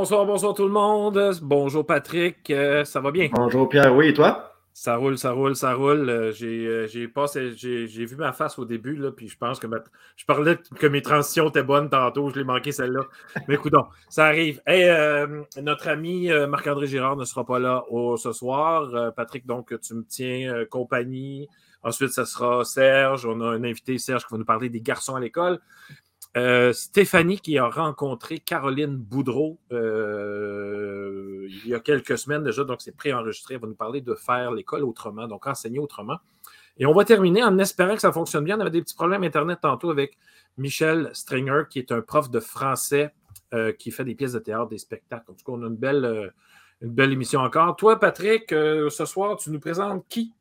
Bonsoir, bonsoir tout le monde. Bonjour Patrick, euh, ça va bien? Bonjour Pierre, oui, et toi? Ça roule, ça roule, ça roule. Euh, euh, j'ai passé, j'ai vu ma face au début, là, puis je pense que je parlais que mes transitions étaient bonnes tantôt, je l'ai manqué celle-là. Mais écoute, ça arrive. Hey, notre ami Marc-André Girard ne sera pas là ce soir. Patrick, donc, tu me tiens compagnie. Ensuite, ça sera Serge. On a un invité, Serge, qui va nous parler des garçons à l'école. Euh, Stéphanie qui a rencontré Caroline Boudreau euh, il y a quelques semaines déjà, donc c'est préenregistré. Elle va nous parler de faire l'école autrement, donc enseigner autrement. Et on va terminer en espérant que ça fonctionne bien. On avait des petits problèmes Internet tantôt avec Michel Stringer, qui est un prof de français euh, qui fait des pièces de théâtre, des spectacles. En tout cas, on a une belle, une belle émission encore. Toi, Patrick, ce soir, tu nous présentes qui?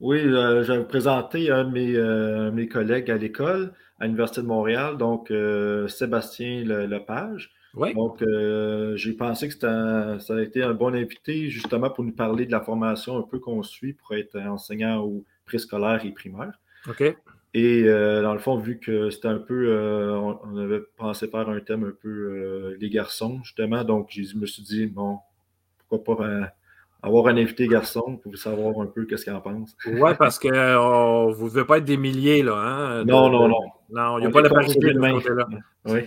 Oui, je vais vous présenter un de mes collègues à l'école à l'Université de Montréal, donc euh, Sébastien Lepage. Donc, euh, j'ai pensé que ça a été un bon invité justement pour nous parler de la formation un peu qu'on suit pour être enseignant au préscolaire et primaire. OK. Et euh, dans le fond, vu que c'était un peu, on, avait pensé faire un thème un peu les garçons, justement, donc je me suis dit, bon, pourquoi pas avoir un invité garçon pour savoir un peu qu'est-ce qu'il en pense. Oui, parce que oh, vous ne devez pas être des milliers, là. Hein, non, non, non. Non, il n'y a pas la parité de côté-là. Oui.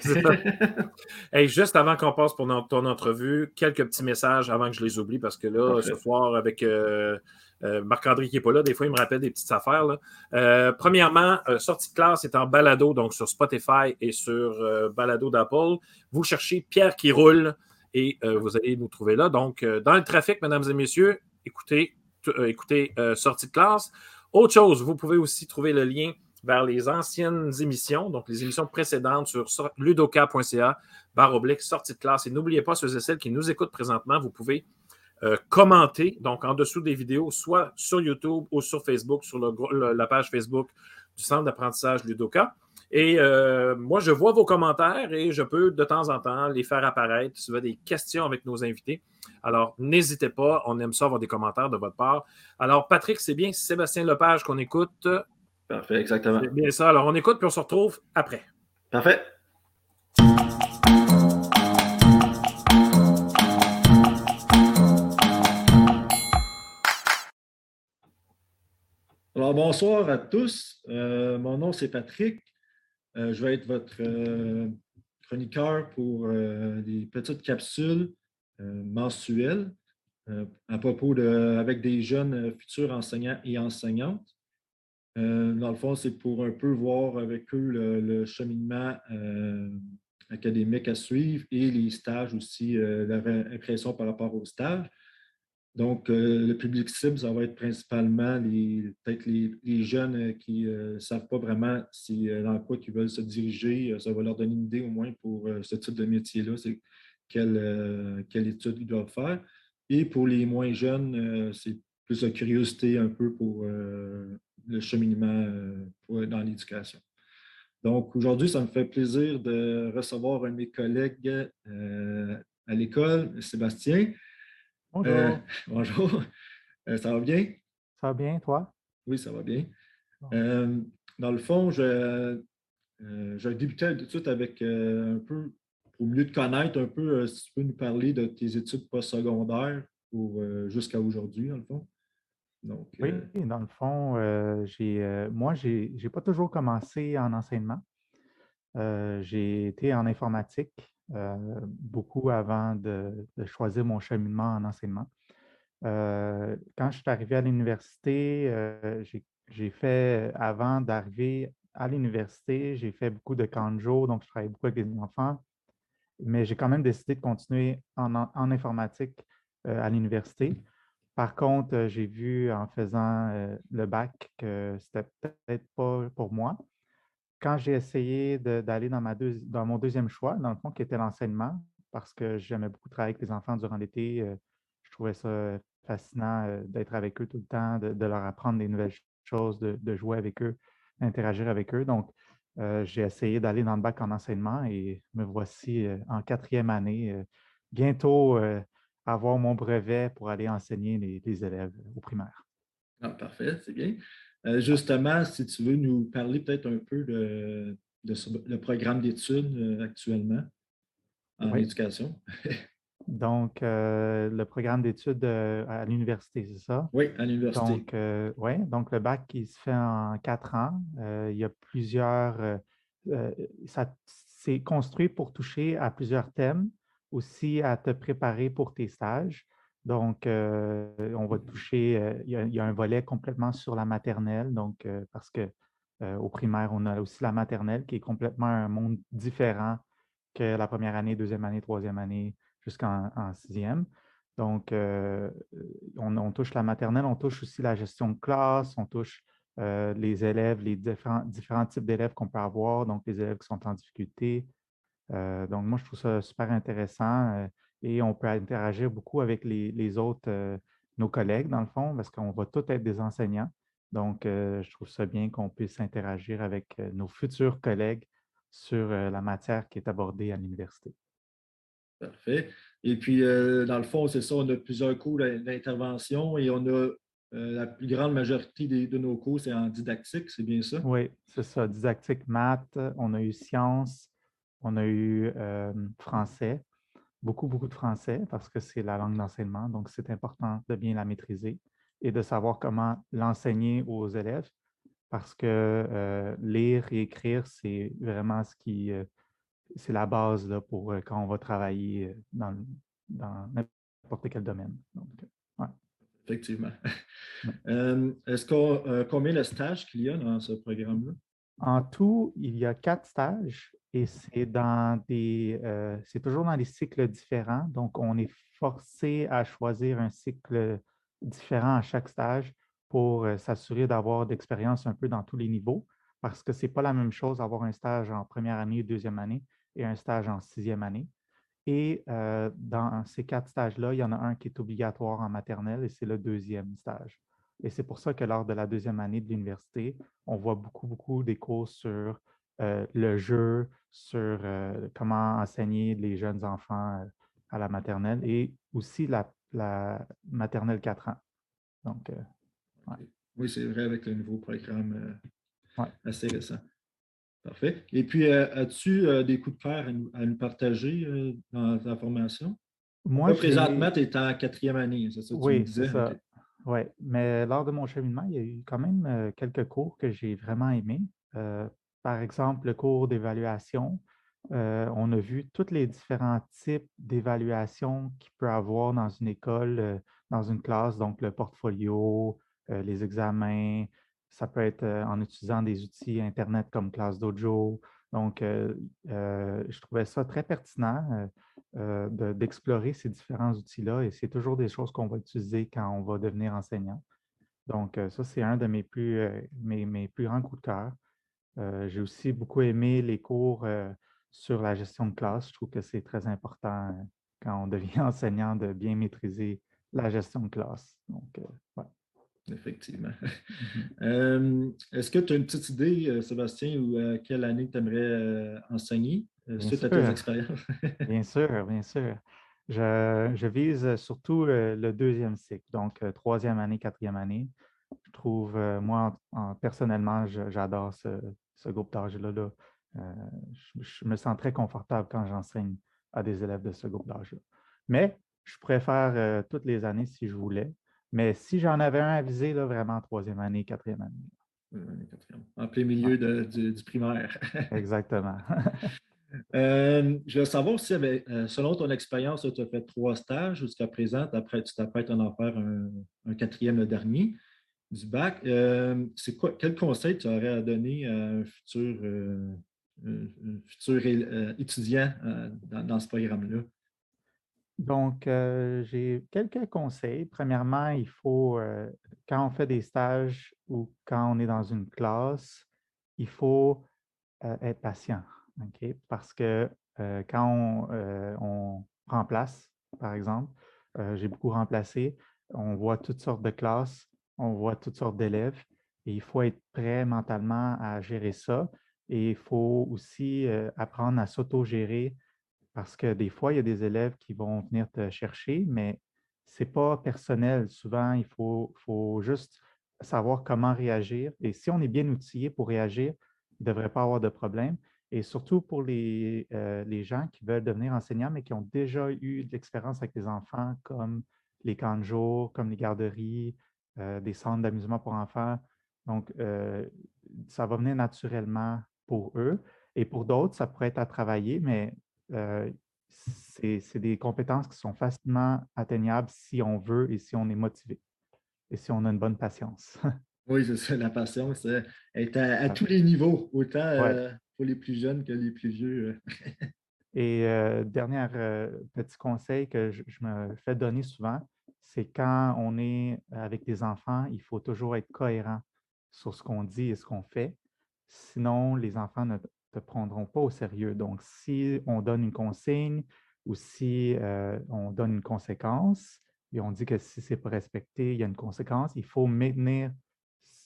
juste avant qu'on passe pour ton entrevue, quelques petits messages avant que je les oublie, parce que là, ce soir, avec euh, euh, Marc-André qui n'est pas là, des fois, il me rappelle des petites affaires. Euh, premièrement, sortie de classe est en balado, donc sur Spotify et sur balado d'Apple. Vous cherchez Pierre qui roule et euh, vous allez nous trouver là. Donc, euh, dans le trafic, mesdames et messieurs, écoutez, euh, écoutez sortie de classe. Autre chose, vous pouvez aussi trouver le lien vers les anciennes émissions, donc les émissions précédentes sur ludoka.ca, barre oblique, sortie de classe. Et n'oubliez pas, ceux et celles qui nous écoutent présentement, vous pouvez commenter, donc en dessous des vidéos, soit sur YouTube ou sur Facebook, sur la page Facebook du Centre d'apprentissage Ludoka. Et euh, moi, je vois vos commentaires et je peux de temps en temps les faire apparaître si vous avez des questions avec nos invités. Alors, n'hésitez pas, on aime ça avoir des commentaires de votre part. Alors, Patrick, c'est bien Sébastien Lepage qu'on écoute. Parfait, exactement. C'est bien ça. Alors, on écoute puis on se retrouve après. Parfait. Alors, bonsoir à tous. Euh, mon nom, c'est Patrick. Euh, je vais être votre euh, chroniqueur pour euh, des petites capsules mensuelles à propos de, avec des jeunes futurs enseignants et enseignantes. dans le fond, c'est pour un peu voir avec eux le, cheminement académique à suivre et les stages aussi, leur impression par rapport aux stages. Donc, euh, le public cible, ça va être principalement peut-être les, jeunes euh, qui ne euh, savent pas vraiment si, dans quoi ils veulent se diriger. Ça va leur donner une idée au moins pour ce type de métier-là, c'est quelle, quelle, étude ils doivent faire. Et pour les moins jeunes, c'est plus la curiosité un peu pour le cheminement dans l'éducation. Donc, aujourd'hui, ça me fait plaisir de recevoir un de mes collègues à l'école, Sébastien. Bonjour. Euh, bonjour. Euh, ça va bien? Ça va bien, toi? Oui, ça va bien. Euh, dans le fond, je, je débuter tout de suite avec un peu, pour mieux te connaître un peu, si tu peux nous parler de tes études postsecondaires jusqu'à aujourd'hui, dans le fond. Donc, oui, dans le fond, j'ai, moi, je n'ai pas toujours commencé en enseignement. j'ai été en informatique euh, beaucoup avant de, choisir mon cheminement en enseignement. Euh, quand je suis arrivé à l'université, euh, j'ai fait, avant d'arriver à l'université, j'ai fait beaucoup de canjo, donc je travaillais beaucoup avec les enfants, mais j'ai quand même décidé de continuer en, en informatique à l'université. Par contre, j'ai vu en faisant le bac que c'était peut-être pas pour moi quand j'ai essayé d'aller dans, dans mon deuxième choix, dans le fond, qui était l'enseignement, parce que j'aimais beaucoup travailler avec les enfants durant l'été, euh, je trouvais ça fascinant euh, d'être avec eux tout le temps, de, leur apprendre des nouvelles choses, de, jouer avec eux, d'interagir avec eux. Donc, euh, j'ai essayé d'aller dans le bac en enseignement et me voici en quatrième année, bientôt avoir mon brevet pour aller enseigner les, élèves au primaire. Ah, parfait, c'est bien. Euh, justement, si tu veux nous parler peut-être un peu de, le programme d'études euh, actuellement en éducation. Donc, euh, le programme d'études à l'université, c'est ça? Oui, à l'université. Donc, oui, donc le bac qui se fait en quatre ans. il y a plusieurs. ça c'est construit pour toucher à plusieurs thèmes, aussi à te préparer pour tes stages. Donc, on va toucher, il y, a, un volet complètement sur la maternelle, donc parce que au primaire, on a aussi la maternelle qui est complètement un monde différent que la première année, deuxième année, troisième année, jusqu'en sixième. Donc, on, touche la maternelle, on touche aussi la gestion de classe, on touche les élèves, les différents, différents types d'élèves qu'on peut avoir, donc les élèves qui sont en difficulté. donc, moi, je trouve ça super intéressant et on peut interagir beaucoup avec les, autres, nos collègues, dans le fond, parce qu'on va tous être des enseignants. Donc, je trouve ça bien qu'on puisse interagir avec nos futurs collègues sur la matière qui est abordée à l'université. Parfait. Et puis, dans le fond, c'est ça, on a plusieurs cours d'intervention et on a la plus grande majorité de nos cours, c'est en didactique, c'est bien ça? Oui, c'est ça. Didactique, maths, on a eu sciences, on a eu français beaucoup, beaucoup de français parce que c'est la langue d'enseignement, donc c'est important de bien la maîtriser et de savoir comment l'enseigner aux élèves parce que euh, lire et écrire, c'est vraiment ce qui, euh, c'est la base là, pour euh, quand on va travailler dans, n'importe quel domaine. Effectivement. Est-ce qu'on, combien de stages qu'il y a dans ce programme-là? En tout, il y a quatre stages et c'est dans des, euh, c'est toujours dans des cycles différents. Donc, on est forcé à choisir un cycle différent à chaque stage pour euh, s'assurer d'avoir d'expérience un peu dans tous les niveaux, parce que ce n'est pas la même chose d'avoir un stage en première année, deuxième année et un stage en sixième année. Et euh, dans ces quatre stages-là, il y en a un qui est obligatoire en maternelle et c'est le deuxième stage. Et c'est pour ça que lors de la deuxième année de l'université, on voit beaucoup, beaucoup des cours sur le jeu, sur euh, comment enseigner les jeunes enfants à la maternelle et aussi la, maternelle 4 ans. Donc, Oui, c'est vrai avec le nouveau programme assez récent. Parfait. Et puis, as-tu des coups de cœur à nous, partager dans ta formation? Moi, présentement, tu es en quatrième année, c'est ça que oui, c'est ça. Oui, mais lors de mon cheminement, il y a eu quand même quelques cours que j'ai vraiment aimés par exemple, le cours d'évaluation, euh, on a vu tous les différents types d'évaluation qu'il peut avoir dans une école, euh, dans une classe, donc le portfolio, euh, les examens. Ça peut être en utilisant des outils Internet comme Classe Dojo. Donc, je trouvais ça très pertinent d'explorer ces différents outils-là et c'est toujours des choses qu'on va utiliser quand on va devenir enseignant. Donc, ça, c'est un de mes plus, mes, mes plus grands coups de cœur. Euh, j'ai aussi beaucoup aimé les cours euh, sur la gestion de classe. Je trouve que c'est très important euh, quand on devient enseignant de bien maîtriser la gestion de classe. Donc, Effectivement. Mmh est-ce que tu as une petite idée, Sébastien, ou quelle année tu aimerais enseigner suite à tes expériences? bien sûr, bien sûr. Je, vise surtout le deuxième cycle, donc troisième année, quatrième année. Je trouve, moi, personnellement, j'adore ce, ce groupe d'âge-là. Euh, je, me sens très confortable quand j'enseigne à des élèves de ce groupe d'âge-là. Mais je préfère euh, toutes les années si je voulais. Mais si j'en avais un à viser, là, vraiment troisième année, quatrième année. En plein milieu du, primaire. Exactement. Euh, je veux savoir si, selon ton expérience, tu as fait trois stages jusqu'à présent. Après, tu t'apprêtes à en faire un, un quatrième, le dernier du bac. Euh, c'est quoi, quel conseil tu aurais à donner à un futur, euh, futur euh, étudiant dans, ce programme-là? Donc, j'ai quelques conseils. Premièrement, il faut, quand on fait des stages ou quand on est dans une classe, il faut être patient. Parce que quand on, on, remplace, par exemple, j'ai beaucoup remplacé, on voit toutes sortes de classes on voit toutes sortes d'élèves et il faut être prêt mentalement à gérer ça. Et il faut aussi apprendre à s'auto-gérer parce que des fois, il y a des élèves qui vont venir te chercher, mais ce n'est pas personnel. Souvent, il faut, juste savoir comment réagir. Et si on est bien outillé pour réagir, il ne devrait pas avoir de problème. Et surtout pour les, les, gens qui veulent devenir enseignants, mais qui ont déjà eu de l'expérience avec des enfants, comme les camps comme les garderies, euh, des centres d'amusement pour enfants. Donc, euh, ça va venir naturellement pour eux. Et pour d'autres, ça pourrait être à travailler, mais c'est des compétences qui sont facilement atteignables si on veut et si on est motivé et si on a une bonne patience. oui, c'est ça, la patience est à, tous les niveaux, autant pour les plus jeunes que les plus vieux. et dernier petit conseil que je, me fais donner souvent, c'est quand on est avec des enfants, il faut toujours être cohérent sur ce qu'on dit et ce qu'on fait. Sinon, les enfants ne te prendront pas au sérieux. Donc, si on donne une consigne ou si on donne une conséquence et on dit que si ce n'est pas respecté, il y a une conséquence, il faut maintenir,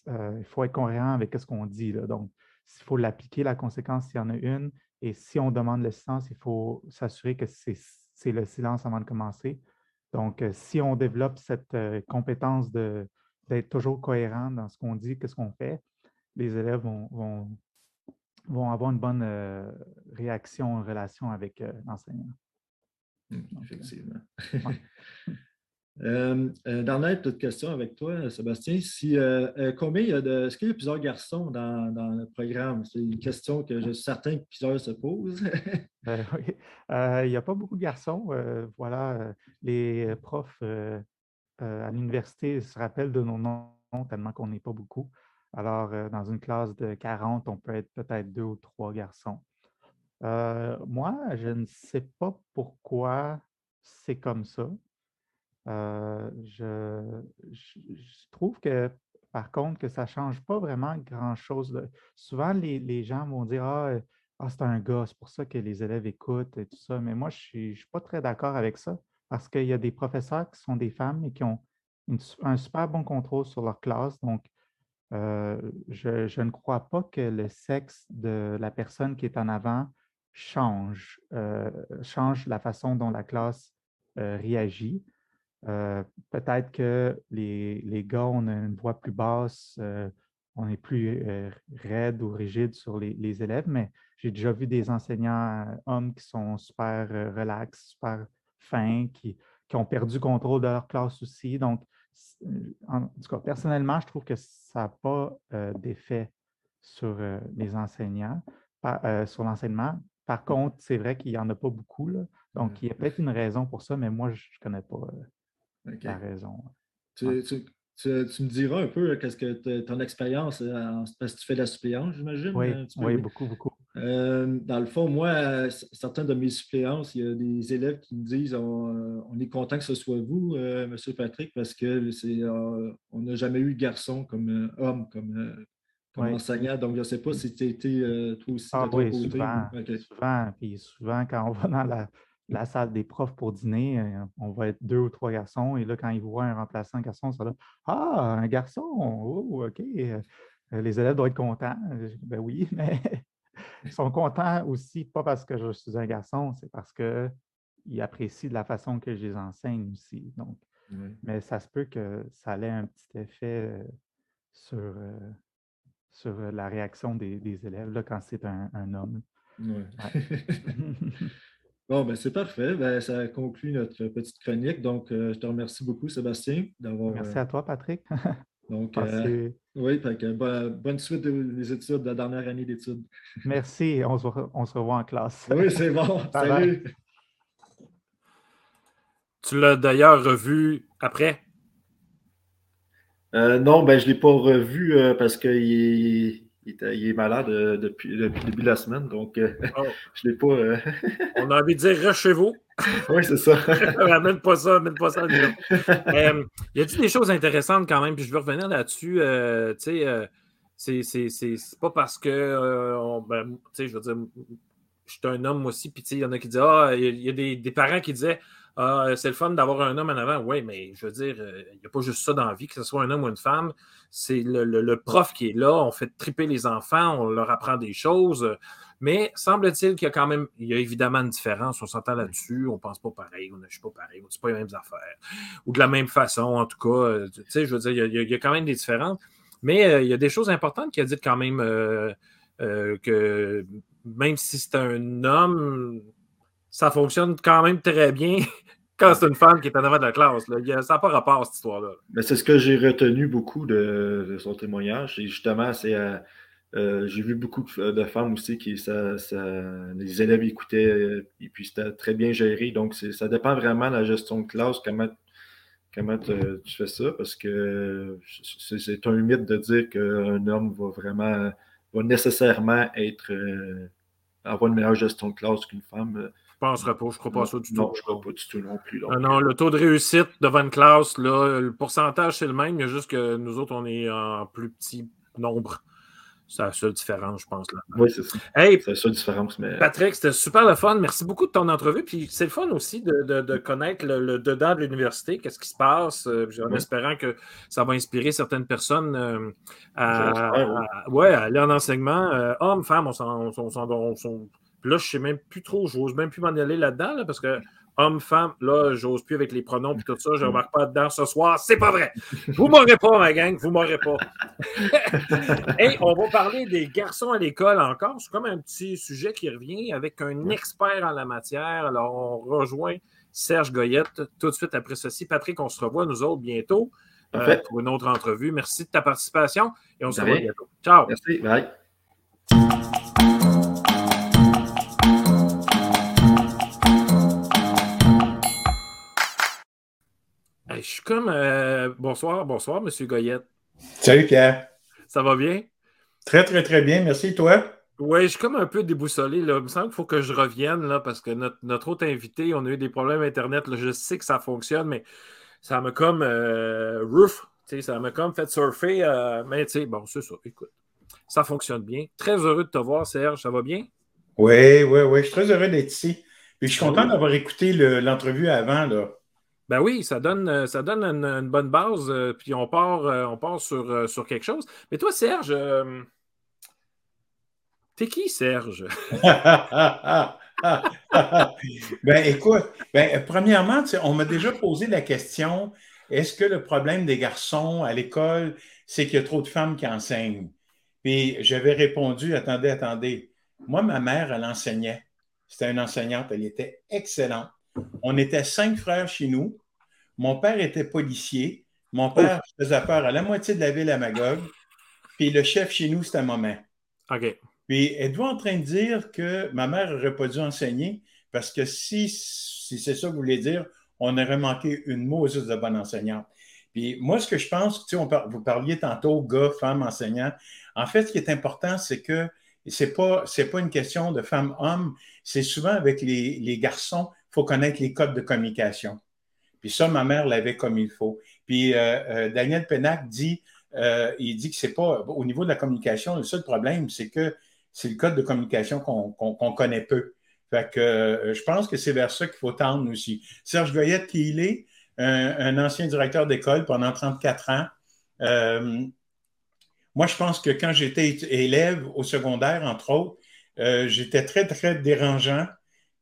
il faut être cohérent avec ce qu'on dit. Donc, il faut l'appliquer, la conséquence, s'il y en a une. Et si on demande le silence, il faut s'assurer que c'est le silence avant de commencer. Donc, si on développe cette compétence d'être toujours cohérent dans ce qu'on dit, qu'est-ce qu'on fait, les élèves vont, vont, avoir une bonne réaction en relation avec l'enseignant. Mmh, effectivement. Euh, euh, dernière question avec toi, Sébastien. Euh, euh, combien il y a de. Est-ce qu'il y a plusieurs garçons dans, le programme? C'est une question que je suis certain que plusieurs se posent. Il n'y a pas beaucoup de garçons. voilà, les profs à l'université se rappellent de nos noms tellement qu'on n'est pas beaucoup. Alors, dans une classe de 40, on peut être peut-être deux ou trois garçons. moi, je ne sais pas pourquoi c'est comme ça. Euh, je, trouve que, par contre, que ça ne change pas vraiment grand-chose. Souvent, les, gens vont dire Ah, euh, ah c'est un gars, c'est pour ça que les élèves écoutent et tout ça. Mais moi, je ne suis, pas très d'accord avec ça parce qu'il y a des professeurs qui sont des femmes et qui ont un super bon contrôle sur leur classe. Donc, euh, je, ne crois pas que le sexe de la personne qui est en avant change, change la façon dont la classe réagit. Euh, peut-être que les, les, gars, on a une voix plus basse, euh, on est plus euh, raide ou rigide sur les, les élèves, mais j'ai déjà vu des enseignants hommes qui sont super relax, super fins, qui, qui, ont perdu contrôle de leur classe aussi. Donc, en, tout cas, personnellement, je trouve que ça n'a pas d'effet sur les enseignants, sur l'enseignement. Par contre, c'est vrai qu'il n'y en a pas beaucoup. Là. Donc, mmh. il y a peut-être une raison pour ça, mais moi, je ne connais pas la raison. Tu, me diras un peu qu'est-ce que ton expérience, euh, parce que tu fais de la suppléance, j'imagine? Oui, oui, beaucoup, beaucoup. Euh, dans le fond, moi, certains de mes suppléances, il y a des élèves qui me disent on, euh, est content que ce soit vous, M. Patrick, parce que c'est on n'a jamais eu de garçon comme homme, comme, enseignant. Donc, je ne sais pas si tu as été toi aussi ah, oui, Souvent, souvent, puis souvent, quand on va dans la, la salle des profs pour dîner, euh, on va être deux ou trois garçons. Et là, quand ils voient un remplaçant garçon, ça là Ah, un garçon, oh, OK. Euh, les élèves doivent être contents. Ben oui, mais ils sont contents aussi, pas parce que je suis un garçon, c'est parce qu'ils apprécient de la façon que je les enseigne aussi. Donc, Mais ça se peut que ça ait un petit effet euh, sur, sur la réaction des, élèves là, quand c'est un, homme. Bon, ben c'est parfait. Ben, ça conclut notre petite chronique. Donc, euh, je te remercie beaucoup, Sébastien, d'avoir. Merci euh, à toi, Patrick. Donc, euh, oui, bonne suite des études, de la dernière année d'études. Merci. On se, on se revoit en classe. Oui, c'est bon. Salut. Tu l'as d'ailleurs revu après? non, ben, je ne l'ai pas revu parce qu'il il, est malade euh, depuis, le début de la semaine, donc euh, oh. je ne l'ai pas. Euh, On a envie de dire chez vous. oui, c'est ça. Amène pas ça, amène pas ça. il y a dit des choses intéressantes quand même, puis je veux revenir là-dessus. tu sais, c'est pas parce que, ben, tu sais, je veux dire, je suis un homme aussi, puis il y en a qui disent, ah, il y a des, des parents qui disaient, ah, c'est le fun d'avoir un homme en avant. Oui, mais je veux dire, euh, il n'y a pas juste ça dans la vie, que ce soit un homme ou une femme. C'est le, prof qui est là, on fait triper les enfants, on leur apprend des choses. Mais semble-t-il qu'il y a quand même, il y a évidemment une différence. On s'entend là-dessus, on ne pense pas pareil, on n'agit pas pareil, on ne dit pas les mêmes affaires. Ou de la même façon, en tout cas. Euh, tu sais, je veux dire, il y, a, quand même des différences. Mais euh, il y a des choses importantes qu'il a dit quand même euh, que même si c'est un homme, ça fonctionne quand même très bien quand c'est une femme qui est en avant de la classe. Ça n'a pas rapport à cette histoire-là. C'est ce que j'ai retenu beaucoup de, son témoignage. Et justement, c'est euh, j'ai vu beaucoup de, femmes aussi qui ça, les élèves écoutaient euh, et puis c'était très bien géré. Donc, ça dépend vraiment de la gestion de classe, comment, comment tu fais ça, parce que c'est un mythe de dire qu'un homme va vraiment va nécessairement être euh, avoir une meilleure gestion de classe qu'une femme. Penserais pas, je ne crois pas ça du tout. Non, je ne crois pas du tout non plus. non, le taux de réussite devant une classe, là, le pourcentage, c'est le même, il y a juste que nous autres, on est en plus petit nombre. C'est la seule différence, je pense. Là. Oui, c'est ça. Hey, c'est la seule différence. Mais... Patrick, c'était super le fun. Merci beaucoup de ton entrevue. Puis c'est le fun aussi de, connaître le, dedans de l'université, qu'est-ce qui se passe, euh, en espérant que ça va inspirer certaines personnes euh, à, ouais, aller en enseignement. Euh, hommes, femmes, on s'en. Là, je ne sais même plus trop, je n'ose même plus m'en aller là-dedans, parce que homme, femme, là, j'ose plus avec les pronoms et tout ça, je ne remarque pas dedans ce soir. C'est pas vrai. Vous m'aurez pas, ma gang, vous m'aurez pas. Et on va parler des garçons à l'école encore. C'est comme un petit sujet qui revient avec un expert en la matière. Alors, on rejoint Serge Goyette tout de suite après ceci. Patrick, on se revoit, nous autres, bientôt euh, pour une autre entrevue. Merci de ta participation et on se revoit bientôt. Ciao. Merci. Bye. Je suis comme. Euh, bonsoir, bonsoir, Monsieur Goyette. Salut, Pierre. Ça va bien? Très, très, très bien. Merci, toi? Oui, je suis comme un peu déboussolé. Là. Il me semble qu'il faut que je revienne là, parce que notre, autre invité, on a eu des problèmes Internet. Là. Je sais que ça fonctionne, mais ça m'a comme euh, roof. Ça m'a comme fait surfer. Euh, mais tu sais, bon, c'est ça. Écoute, ça fonctionne bien. Très heureux de te voir, Serge. Ça va bien? Oui, oui, oui. Je suis très heureux d'être ici. Puis je suis content d'avoir écouté l'entrevue avant. Là. Ben oui, ça donne, euh, ça donne une, bonne base, euh, puis on part, euh, on part sur, sur, quelque chose. Mais toi, Serge, t'es qui, Serge? ben écoute, ben, premièrement, on m'a déjà posé la question est-ce que le problème des garçons à l'école, c'est qu'il y a trop de femmes qui enseignent? Puis j'avais répondu attendez, attendez. Moi, ma mère, elle enseignait. C'était une enseignante, elle était excellente. On était cinq frères chez nous. Mon père était policier. Mon père faisait peur à la moitié de la ville à Magog. Puis le chef chez nous, c'était maman. OK. Puis êtes-vous en train de dire que ma mère n'aurait pas dû enseigner? Parce que si, si c'est ça que vous voulez dire, on aurait manqué une Moses de bonne enseignante. Puis moi, ce que je pense, tu sais, vous parliez tantôt gars, femmes, enseignants. En fait, ce qui est important, c'est que ce n'est pas, pas une question de femme-homme, c'est souvent avec les, les garçons, faut connaître les codes de communication. Puis ça, ma mère l'avait comme il faut. Puis euh, euh, Daniel Pennac dit, euh, il dit que c'est pas au niveau de la communication, le seul problème, c'est que c'est le code de communication qu'on connaît peu. Fait que je pense que c'est vers ça qu'il faut tendre aussi. Serge Goyette, qui il est, un, ancien directeur d'école pendant 34 ans. moi, je pense que quand j'étais élève au secondaire, entre autres, j'étais très, très dérangeant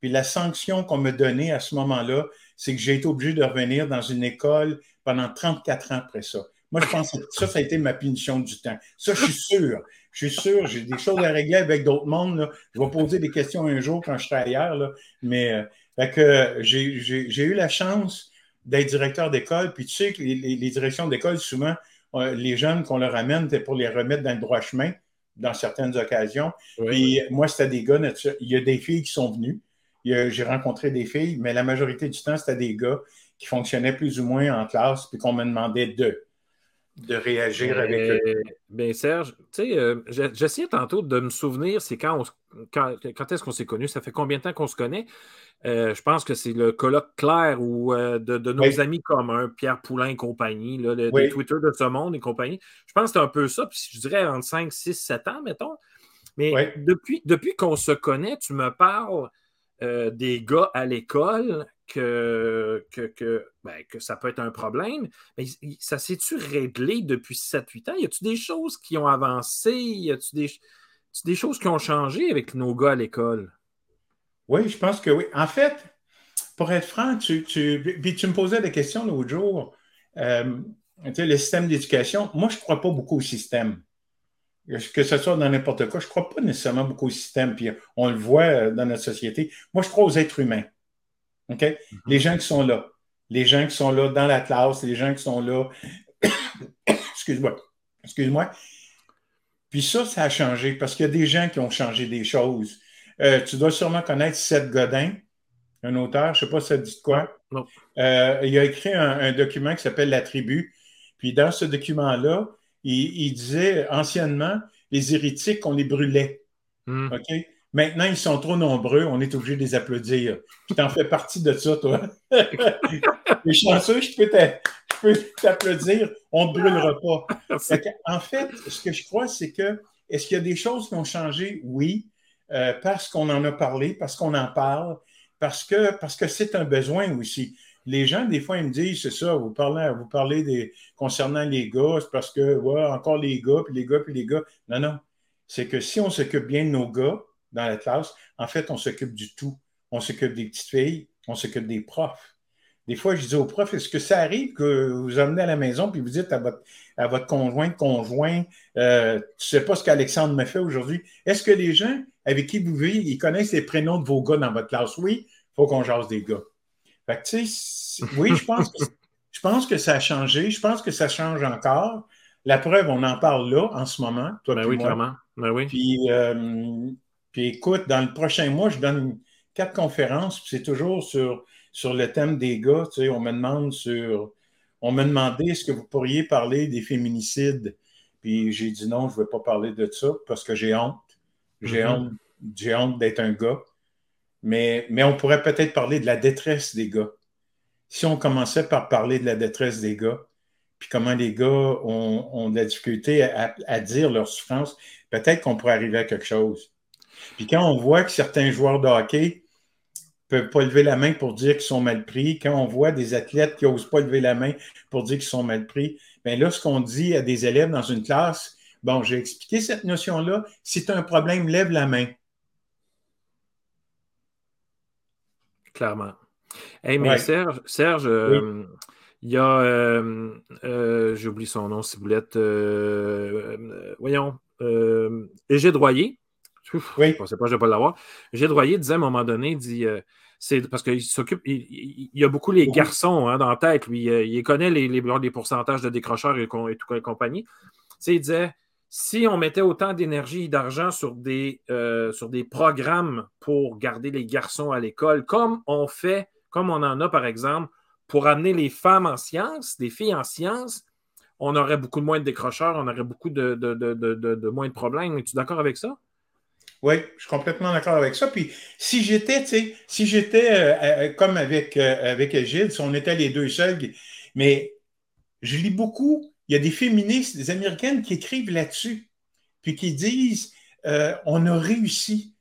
puis la sanction qu'on me donnait à ce moment-là, c'est que j'ai été obligé de revenir dans une école pendant 34 ans après ça. Moi, je pense que ça, ça a été ma punition du temps. Ça, je suis sûr. Je suis sûr, j'ai des choses à régler avec d'autres mondes. Je vais poser des questions un jour quand je serai ailleurs. Mais euh, que j'ai eu la chance d'être directeur d'école. Puis tu sais que les, directions d'école, souvent, euh, les jeunes qu'on leur amène, c'est pour les remettre dans le droit chemin dans certaines occasions. Puis moi, c'était des gars, il y a des filles qui sont venues j'ai rencontré des filles, mais la majorité du temps, c'était des gars qui fonctionnaient plus ou moins en classe, puis qu'on me demandait de, de réagir avec eux. Bien, Serge, tu sais, euh, j'essayais tantôt de me souvenir, c'est quand, quand, est-ce qu'on s'est connus? Ça fait combien de temps qu'on se connaît? Euh, je pense que c'est le colloque clair ou euh, de, nos amis communs, Pierre Poulain et compagnie, là, le, Twitter de ce monde et compagnie. Je pense que c'est un peu ça, puis je dirais entre 5, 6, 7 ans, mettons. Mais depuis, depuis qu'on se connaît, tu me parles euh, des gars à l'école que, que, ben, que, ça peut être un problème. Mais ça s'est-tu réglé depuis 7-8 ans? Y a-tu des choses qui ont avancé? Y a-tu des. Des choses qui ont changé avec nos gars à l'école? Oui, je pense que oui. En fait, pour être franc, tu, tu, tu me posais des questions l'autre jour. Euh, le système d'éducation, moi, je ne crois pas beaucoup au système. Que ce soit dans n'importe quoi, je ne crois pas nécessairement beaucoup au système. Puis on le voit euh, dans notre société. Moi, je crois aux êtres humains. OK? Mm-hmm. Les gens qui sont là. Les gens qui sont là dans la classe, les gens qui sont là. Excuse-moi. Excuse-moi. Puis ça, ça a changé parce qu'il y a des gens qui ont changé des choses. Euh, tu dois sûrement connaître Seth Godin, un auteur, je ne sais pas si ça dit quoi. Euh, il a écrit un, document qui s'appelle La tribu. Puis dans ce document-là, il, disait anciennement, les hérétiques, on les brûlait. Hmm. OK? Maintenant, ils sont trop nombreux, on est obligé de les applaudir. Tu en fais partie de ça, toi. les chanceux, je peux t'applaudir, on ne brûlera pas. en fait, ce que je crois, c'est que est-ce qu'il y a des choses qui ont changé? Oui, euh, parce qu'on en a parlé, parce qu'on en parle, parce que parce que c'est un besoin aussi. Les gens, des fois, ils me disent, c'est ça, vous parlez, vous parlez des, concernant les gars, c'est parce que, ouais, encore les gars, puis les gars, puis les gars. Non, non. C'est que si on s'occupe bien de nos gars, dans la classe, en fait, on s'occupe du tout. On s'occupe des petites filles, on s'occupe des profs. Des fois, je dis aux profs, est-ce que ça arrive que vous emmenez à la maison puis vous dites à votre, à votre conjoint, conjoint, euh, tu sais pas ce qu'Alexandre me fait aujourd'hui. Est-ce que les gens avec qui vous vivez, ils connaissent les prénoms de vos gars dans votre classe? Oui, faut qu'on jase des gars. Fait que, tu sais, oui, je pense, que, je pense que ça a changé. Je pense que ça change encore. La preuve, on en parle là, en ce moment. Toi, ben oui, clairement. Ben oui. Puis, euh, puis écoute, dans le prochain mois, je donne quatre conférences, puis c'est toujours sur, sur le thème des gars. Tu sais, on me demande sur. On m'a demandé est-ce que vous pourriez parler des féminicides? Puis j'ai dit non, je ne veux pas parler de ça parce que j'ai honte. J'ai mm-hmm. honte, j'ai honte d'être un gars. Mais, on pourrait peut-être parler de la détresse des gars. Si on commençait par parler de la détresse des gars, puis comment les gars ont, de la difficulté à, à dire leur souffrance, peut-être qu'on pourrait arriver à quelque chose. Puis quand on voit que certains joueurs de hockey ne peuvent pas lever la main pour dire qu'ils sont mal pris, quand on voit des athlètes qui n'osent pas lever la main pour dire qu'ils sont mal pris, bien là, ce qu'on dit à des élèves dans une classe, bon, j'ai expliqué cette notion-là, si tu as un problème, lève la main. Clairement. Hey, mais Serge, Serge euh, il y a, euh, euh, j'oublie son nom, Ciboulette, voyons, Égide Royer, oui. Je pensais pas que je vais pas l'avoir. J'ai Droyer disait à un moment donné, dit, euh, c'est parce qu'il s'occupe, il, y a beaucoup les garçons hein, dans la tête, lui. Euh, il connaît les, les, pourcentages de décrocheurs et, tout et compagnie. il disait, si on mettait autant d'énergie et d'argent sur, des, euh, sur des programmes pour garder les garçons à l'école, comme on fait, comme on en a par exemple, pour amener les femmes en sciences, des filles en sciences, on aurait beaucoup de moins de décrocheurs, on aurait beaucoup de, de, de moins de problèmes. Es-tu d'accord avec ça? Oui, je suis complètement d'accord avec ça. Puis si j'étais, tu sais, si j'étais euh, euh, comme avec, avec Gilles, si on était les deux seuls, mais je lis beaucoup, il y a des féministes, des Américaines qui écrivent là-dessus, puis qui disent on a réussi.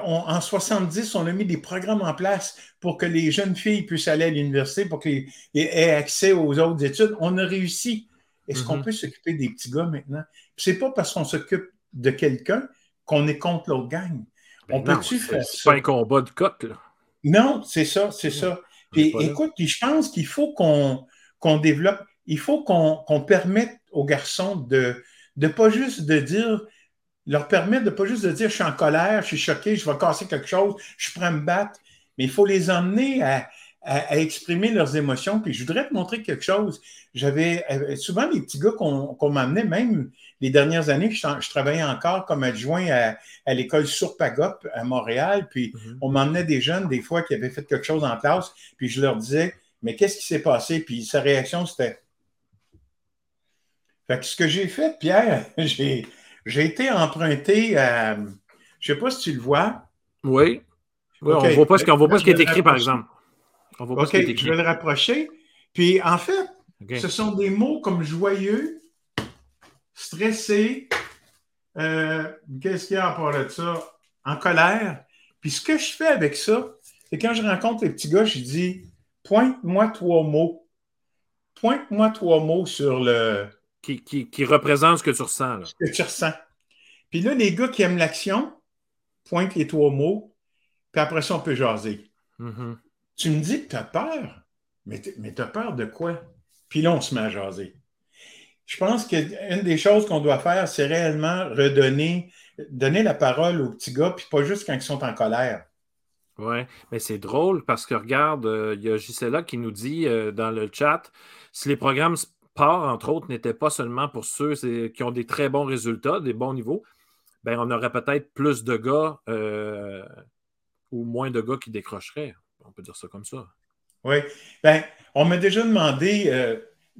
en 70, on a mis des programmes en place pour que les jeunes filles puissent aller à l'université, pour qu'elles aient accès aux autres études. On a réussi. Est-ce qu'on mm-hmm. peut s'occuper des petits gars maintenant? C'est pas parce qu'on s'occupe de quelqu'un, qu'on est contre l'autre gang. Ben on peut-tu faire C'est pas un combat de coq, là. Non, c'est ça, c'est ça. Puis écoute, je pense qu'il faut qu'on développe, il faut qu'on permette aux garçons de ne pas juste de dire, leur permettre de pas juste de dire je suis en colère, je suis choqué, je vais casser quelque chose, je suis prêt à me battre, mais il faut les emmener à, à, exprimer leurs émotions. Puis je voudrais te montrer quelque chose. J'avais euh, souvent les petits gars qu'on m'amenait, même les dernières années, je, travaillais encore comme adjoint à, l'école Surpagop à Montréal. Puis mhm. on m'emmenait des jeunes, des fois, qui avaient fait quelque chose en classe. Puis je leur disais, mais qu'est-ce qui s'est passé? Puis sa réaction, c'était. Fait que ce que j'ai fait, Pierre, j'ai, été emprunté à. Je ne sais pas si tu le vois. Oui. on ne voit pas ce, voit pas ce qui est écrit, par exemple. OK, je vais le rapprocher. Puis en fait, ce sont des mots comme joyeux, stressé, euh, qu'est-ce qu'il y a à part de ça? En colère. Puis ce que je fais avec ça, c'est quand je rencontre les petits gars, je dis pointe-moi trois mots. Pointe-moi trois mots sur le. Qui, qui, représente ce que tu ressens. Ce que tu ressens. Puis là, les gars qui aiment l'action pointent les trois mots, puis après ça, on peut jaser. Mhm. Tu me dis que tu as peur, mais tu as peur de quoi? Puis là, on se met à jaser. Je pense qu'une des choses qu'on doit faire, c'est réellement redonner, donner la parole aux petits gars, puis pas juste quand ils sont en colère. Oui, mais c'est drôle parce que regarde, euh, il y a Gisela qui nous dit euh, dans le chat si les programmes sport, entre autres, n'étaient pas seulement pour ceux qui ont des très bons résultats, des bons niveaux, ben, on aurait peut-être plus de gars euh, ou moins de gars qui décrocheraient. On peut dire ça comme ça. Oui. Ben, on m'a déjà demandé,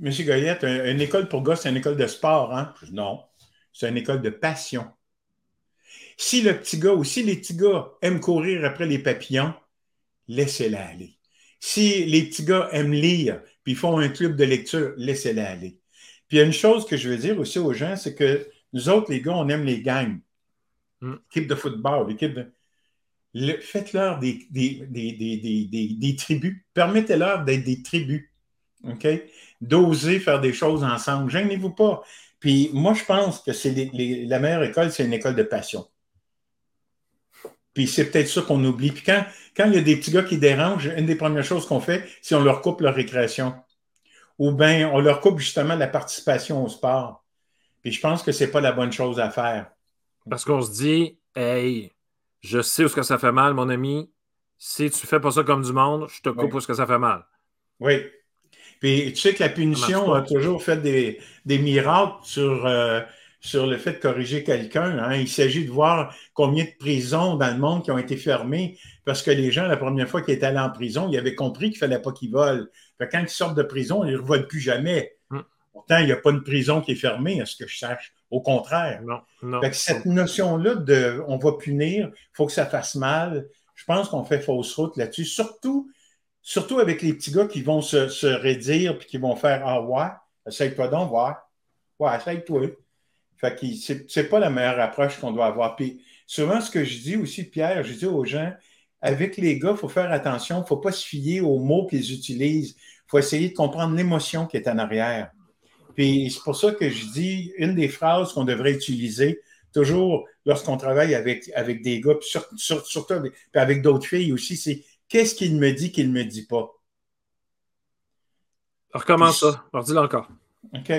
M. Goyette, une école pour gars, c'est une école de sport, hein? Non, c'est une école de passion. Si le petit gars ou si les petits gars aiment courir après les papillons, laissez-les aller. Si les petits gars aiment lire, puis font un club de lecture, laissez-les aller. Puis il y a une chose que je veux dire aussi aux gens, c'est que nous autres, les gars, on aime les gangs. Mm. Équipe de football, équipe de... Faites-leur des, des, des, des, tribus. Permettez-leur d'être des tribus. OK? D'oser faire des choses ensemble. Gênez-vous pas. Puis moi, je pense que c'est la meilleure école, c'est une école de passion. Puis c'est peut-être ça qu'on oublie. Puis quand, quand il y a des petits gars qui dérangent, une des premières choses qu'on fait, c'est on leur coupe leur récréation. Ou bien on leur coupe justement la participation au sport. Puis je pense que ce n'est pas la bonne chose à faire. Parce qu'on se dit, hey, je sais où ce que ça fait mal, mon ami. Si tu fais pas ça comme du monde, je te coupe où ce que ça fait mal. Oui. Puis tu sais que la punition a toujours fait des, miracles sur, euh, sur le fait de corriger quelqu'un. Hein. Il s'agit de voir combien de prisons dans le monde qui ont été fermées parce que les gens, la première fois qu'ils étaient allés en prison, ils avaient compris qu'il ne fallait pas qu'ils volent. quand ils sortent de prison, ils ne revolent plus jamais. Mm. Pourtant, il n'y a pas une prison qui est fermée, à ce que je sache. Au contraire. Non, cette notion-là de on va punir, il faut que ça fasse mal, je pense qu'on fait fausse route là-dessus. Surtout, surtout avec les petits gars qui vont se, se raidir puis qui vont faire Ah ouais, essaye-toi donc, voir. Ouais, essaye-toi. Fait que c'est pas la meilleure approche qu'on doit avoir. Puis souvent, ce que je dis aussi, Pierre, je dis aux gens, avec les gars, il faut faire attention, il ne faut pas se fier aux mots qu'ils utilisent. Il faut essayer de comprendre l'émotion qui est en arrière. Puis c'est pour ça que je dis, une des phrases qu'on devrait utiliser, toujours lorsqu'on travaille avec, avec des gars, surtout avec d'autres filles aussi, c'est qu'est-ce qu'il me dit qu'il ne me dit pas? Recommence ça. dis-le encore. OK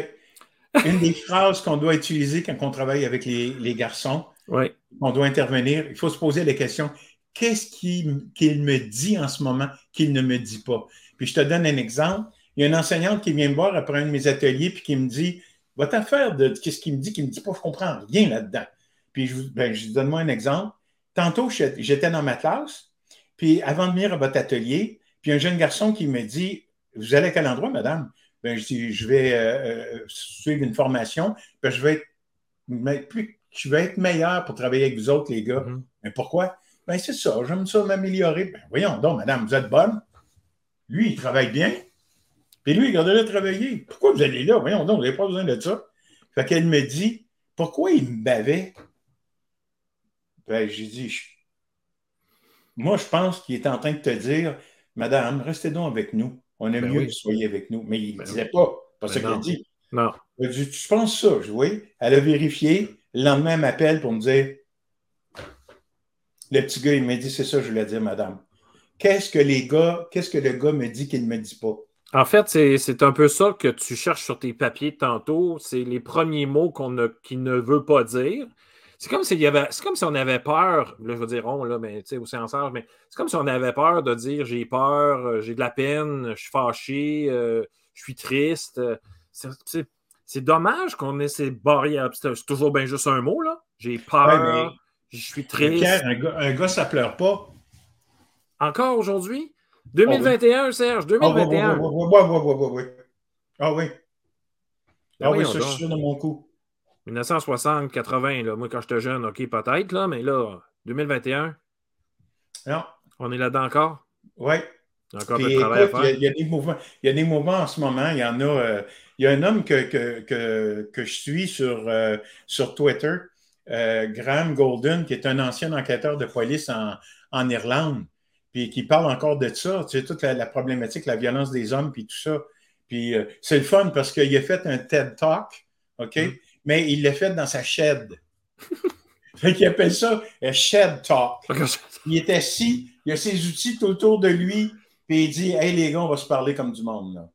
une des phrases qu'on doit utiliser quand on travaille avec les, garçons, on doit intervenir, il faut se poser la question qu'est-ce qu'il me dit en ce moment qu'il ne me dit pas? Puis je te donne un exemple. Il y a une enseignante qui vient me voir après un de mes ateliers puis qui me dit Votre affaire de qu'est-ce qu'il me dit qu'il ne me dit pas, je comprends rien là-dedans. Puis je, ben, je donne-moi un exemple. Tantôt, j'étais dans ma classe, puis avant de venir à votre atelier, puis un jeune garçon qui me dit Vous allez à quel endroit, madame? Ben, je dis, je vais euh, euh, suivre une formation, ben, je vais être plus, je vais être meilleur pour travailler avec vous autres, les gars. Mm-hmm. Mais pourquoi? Ben, c'est ça, j'aime ça m'améliorer. Ben, voyons donc, madame, vous êtes bonne. Lui, il travaille bien. Puis lui, regardez-le travailler. Pourquoi vous allez là? Voyons donc, vous n'avez pas besoin de ça. Fait qu'elle me dit, pourquoi il me bavait? Ben, j'ai dit, moi, je pense qu'il est en train de te dire, madame, restez donc avec nous. On aime ben mieux que vous soyez avec nous. Mais il ne ben disait pas. Pas ce ben qu'il a dit. Non. Il dit, tu penses ça? Oui. Elle a vérifié. Le lendemain, elle m'appelle pour me dire Le petit gars, il m'a dit, c'est ça, je voulais dire, madame. Qu'est-ce que les gars, qu'est-ce que le gars me dit qu'il ne me dit pas? En fait, c'est un peu ça que tu cherches sur tes papiers tantôt. C'est les premiers mots qu'on qu'il ne veut pas dire. C'est comme, s'il y avait, c'est comme si on avait peur, là, je veux dire on, là, mais tu sais, au séanceur, mais c'est comme si on avait peur de dire j'ai peur, euh, j'ai de la peine, je suis fâché, euh, je suis triste. C'est, dommage qu'on ait ces barrières. C'est toujours bien juste un mot, là. J'ai peur, je suis triste. Pierre, un gars, un gars, ça pleure pas. Encore aujourd'hui? 2021, Serge, 2021. oui, oui, oui, oui, Ah oui. Ah oui, ça, je suis dans mon coup. 1960, 80, là. moi quand j'étais jeune, OK, peut-être, là, mais là, 2021. Non. On est là-dedans encore? Oui. Encore de travail à faire. Il y, a, des mouvements, il y a des mouvements en ce moment. Il y en a. Euh, il y a un homme que, que, que, je suis sur, euh, sur Twitter, euh, Graham Golden, qui est un ancien enquêteur de police en, en Irlande, puis qui parle encore de ça, tu sais, toute la, problématique, la violence des hommes, puis tout ça. Puis c'est le fun parce qu'il a fait un TED Talk, OK? Mm mais il l'a fait dans sa shed. Fait qu'il appelle ça un shed talk. Il est assis, il a ses outils tout autour de lui, puis il dit Hey les gars, on va se parler comme du monde. Là.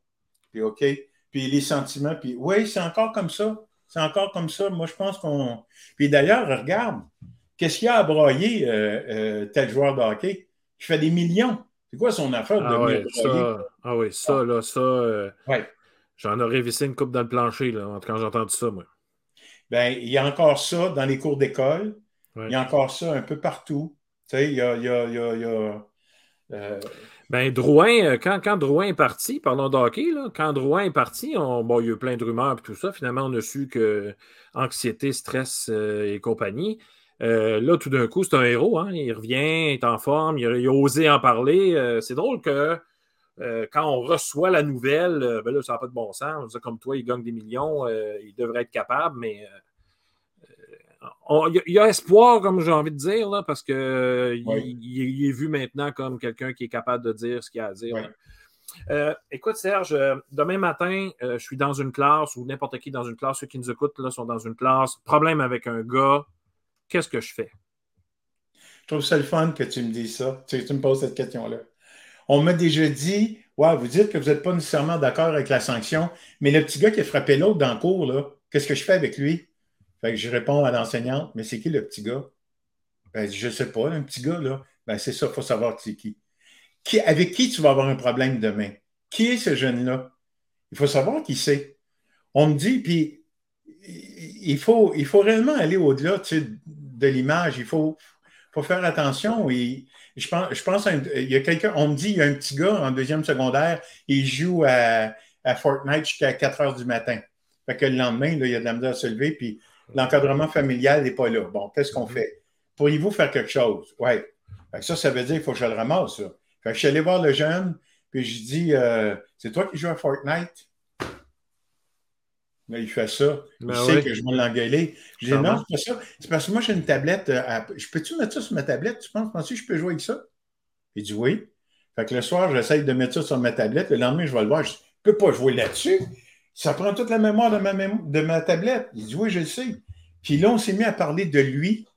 Puis OK. Puis les sentiments, puis oui, c'est encore comme ça. C'est encore comme ça. Moi, je pense qu'on. Puis d'ailleurs, regarde, qu'est-ce qu'il y a à broyer euh, euh, tel joueur de hockey? Il fait des millions. C'est quoi son affaire de ah, ouais, ça, ah oui, ça, là, ça. Euh, ouais. J'en aurais vissé une coupe dans le plancher, là, quand j'ai entendu ça, moi. Ben, il y a encore ça dans les cours d'école. Il y a encore ça un peu partout. Tu sais, il y a. Il y a, il y a, ben, Drouin, quand, quand Drouin est parti, parlons de hockey, là, quand Drouin est parti, on, bon, il y a eu plein de rumeurs et tout ça. Finalement, on a su que anxiété, stress et compagnie. Euh, là, tout d'un coup, c'est un héros. Hein? Il revient, il est en forme, il a, osé en parler. Euh, c'est drôle que euh, quand on reçoit la nouvelle, ben là, ça n'a pas de bon sens. comme toi, il gagne des millions, il devrait être capable, mais il y, a espoir, comme j'ai envie de dire, là, parce qu'il il, est vu maintenant comme quelqu'un qui est capable de dire ce qu'il a à dire. écoute, Serge, demain matin, je suis dans une classe ou n'importe qui dans une classe, ceux qui nous écoutent là, sont dans une classe, problème avec un gars, qu'est-ce que je fais? Je trouve ça le fun que tu me dises ça. Tu, me poses cette question-là. On m'a déjà dit, ouais, vous dites que vous n'êtes pas nécessairement d'accord avec la sanction, mais le petit gars qui a frappé l'autre dans le cours, qu'est-ce que je fais avec lui? Fait que je réponds à l'enseignante, mais c'est qui le petit gars? Ben, je ne sais pas, un petit gars, là. Ben, c'est ça, il faut savoir c'est qui. qui. Avec qui tu vas avoir un problème demain? Qui est ce jeune-là? Il faut savoir qui c'est. On me dit, puis il faut, il réellement aller au-delà de l'image. Il faut, faire attention. Je pense, je pense il y a quelqu'un, on me dit, il y a un petit gars en deuxième secondaire, il joue à, à Fortnite jusqu'à 4 heures du matin. Fait que le lendemain, là, il y a de la misère à se lever, puis l'encadrement familial n'est pas là. Bon, qu'est-ce qu'on mm-hmm. fait? Pourriez-vous faire quelque chose? Oui. Ça, ça veut dire qu'il faut que je le ramasse. Fait que je suis allé voir le jeune, puis je dis euh, C'est toi qui joues à Fortnite? Il fait ça. Ben il sait que je vais l'engueuler. Je dis non, c'est pas ça. C'est parce que moi, j'ai une tablette. Euh, je peux-tu mettre ça sur ma tablette? Tu penses, que je peux jouer avec ça? Il dit oui. Fait que le soir, j'essaye de mettre ça sur ma tablette. Le lendemain, je vais le voir. Je ne peux pas jouer là-dessus. Ça prend toute la mémoire de ma, de ma tablette. Il dit oui, je le sais. Puis là, on s'est mis à parler de lui,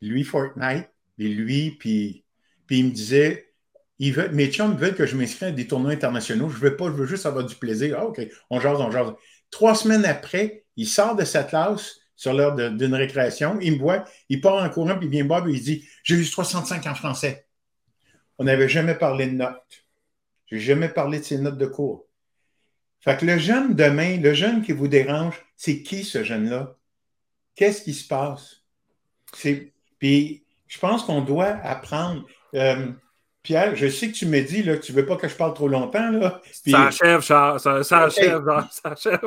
lui Fortnite, et lui, puis, puis il me disait, il veut, mes chums veulent que je m'inscrive à des tournois internationaux. Je ne veux pas, je veux juste avoir du plaisir. Ah, OK, on jase, on jase. Trois semaines après, il sort de sa classe sur l'heure d'une récréation, il me voit, il part en courant, puis il vient me voir, puis il dit J'ai eu 65 en français. On n'avait jamais parlé de notes. Je n'ai jamais parlé de ses notes de cours. Fait que le jeune demain, le jeune qui vous dérange, c'est qui ce jeune-là? Qu'est-ce qui se passe? Puis je pense qu'on doit apprendre. Euh, Pierre, je sais que tu me dis là, que tu ne veux pas que je parle trop longtemps. Là. ça achève, Charles. Ça, achève, ça achève.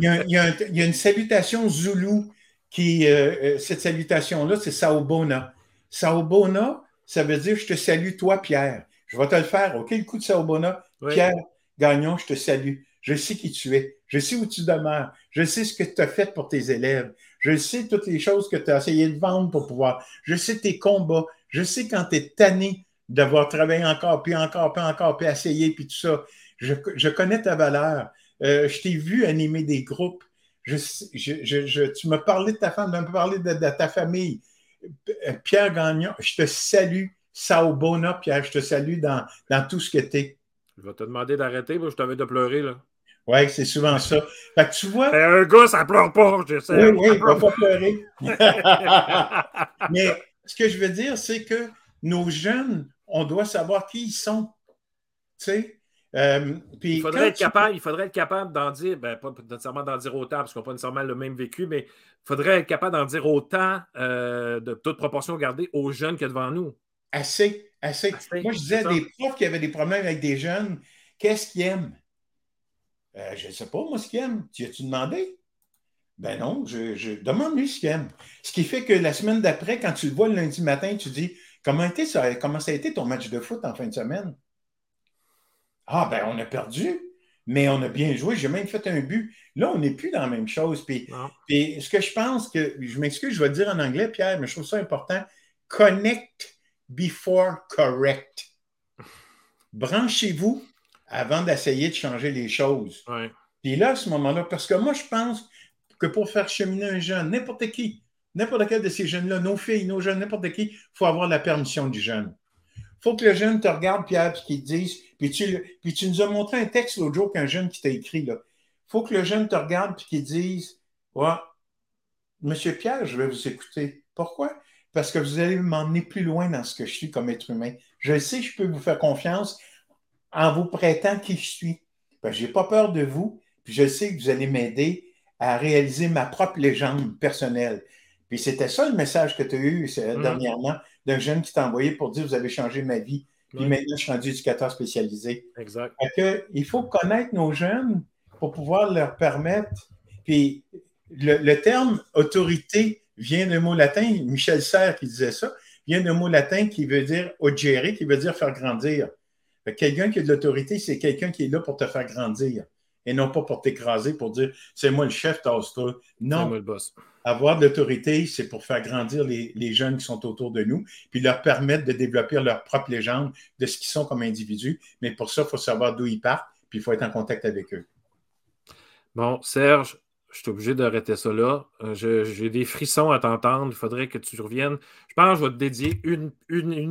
il, y a, une salutation zoulou qui, euh, euh, cette salutation-là, c'est Saobona. Saobona, ça veut dire je te salue, toi, Pierre. Je vais te le faire. OK, le coup de Saobona. Pierre Gagnon, je te salue. Je sais qui tu es. Je sais où tu demeures. Je sais ce que tu as fait pour tes élèves. Je sais toutes les choses que tu as essayé de vendre pour pouvoir. Je sais tes combats. Je sais quand tu es tanné d'avoir travaillé encore, puis encore, puis encore, puis essayé, puis tout ça. Je, connais ta valeur. Euh, je t'ai vu animer des groupes. Je, tu m'as parlé de ta femme, tu m'as parlé de, ta famille. Euh, Pierre Gagnon, je te salue. Sao Bona, Pierre, je te salue dans, dans tout ce que tu es. Je vais te demander d'arrêter, je t'avais de pleurer, là. Oui, c'est souvent ça. Fait que tu vois. un gars, ça pleure pas, je sais. Oui, oui, il va pas pleurer. Mais ce que je veux dire, c'est que nos jeunes on doit savoir qui ils sont. Tu sais? Euh, il, faudrait être capable, il faudrait être capable d'en dire, ben, pas nécessairement d'en dire autant, parce qu'on n'a pas nécessairement le même vécu, mais il faudrait être capable d'en dire autant, euh, de toute proportion gardée, aux jeunes que devant nous. Assez, assez. Moi, je disais à des profs qui avaient des problèmes avec des jeunes, qu'est-ce qu'ils aiment? Euh, je ne sais pas, moi, ce qu'ils aiment. Tu as-tu demandé? Ben non, je, demande-lui ce qu'il aime. Ce qui fait que la semaine d'après, quand tu le vois le lundi matin, tu dis Comment, ça, comment ça a été ton match de foot en fin de semaine? Ah, ben, on a perdu, mais on a bien joué. J'ai même fait un but. Là, on n'est plus dans la même chose. Puis, ce que je pense que, je m'excuse, je vais le dire en anglais, Pierre, mais je trouve ça important. Connect before correct. Branchez-vous avant d'essayer de changer les choses. Puis là, à ce moment-là, parce que moi, je pense que pour faire cheminer un jeune, n'importe qui, n'importe quel de ces jeunes-là, nos filles, nos jeunes, n'importe qui, il faut avoir la permission du jeune. Il faut que le jeune te regarde, Pierre, puis qu'il te dise, puis tu, puis tu nous as montré un texte l'autre jour qu'un jeune qui t'a écrit, là. Faut que le jeune te regarde, puis qu'il dise, ouais, Monsieur Pierre, je vais vous écouter. Pourquoi? Parce que vous allez m'emmener plus loin dans ce que je suis comme être humain. Je sais, je peux vous faire confiance en vous prêtant qui je suis. Ben, je n'ai pas peur de vous, puis je sais que vous allez m'aider à réaliser ma propre légende personnelle. Puis c'était ça le message que tu as eu mm. dernièrement d'un jeune qui t'a envoyé pour dire Vous avez changé ma vie. Puis maintenant, je suis rendu éducateur spécialisé. Exact. que, il faut connaître nos jeunes pour pouvoir leur permettre. Puis le, terme autorité vient d'un mot latin, Michel Serres qui disait ça, vient d'un mot latin qui veut dire augere, qui veut dire faire grandir. Quelqu'un qui a de l'autorité, c'est quelqu'un qui est là pour te faire grandir et non pas pour t'écraser, pour dire c'est moi le chef, tasse-toi. Non. Moi le boss. Avoir de l'autorité, c'est pour faire grandir les, jeunes qui sont autour de nous, puis leur permettre de développer leur propre légende de ce qu'ils sont comme individus. Mais pour ça, il faut savoir d'où ils partent, puis il faut être en contact avec eux. Bon, Serge, je suis obligé d'arrêter ça là. Euh, j'ai des frissons à t'entendre. Il faudrait que tu reviennes. Je pense que je vais te dédier une,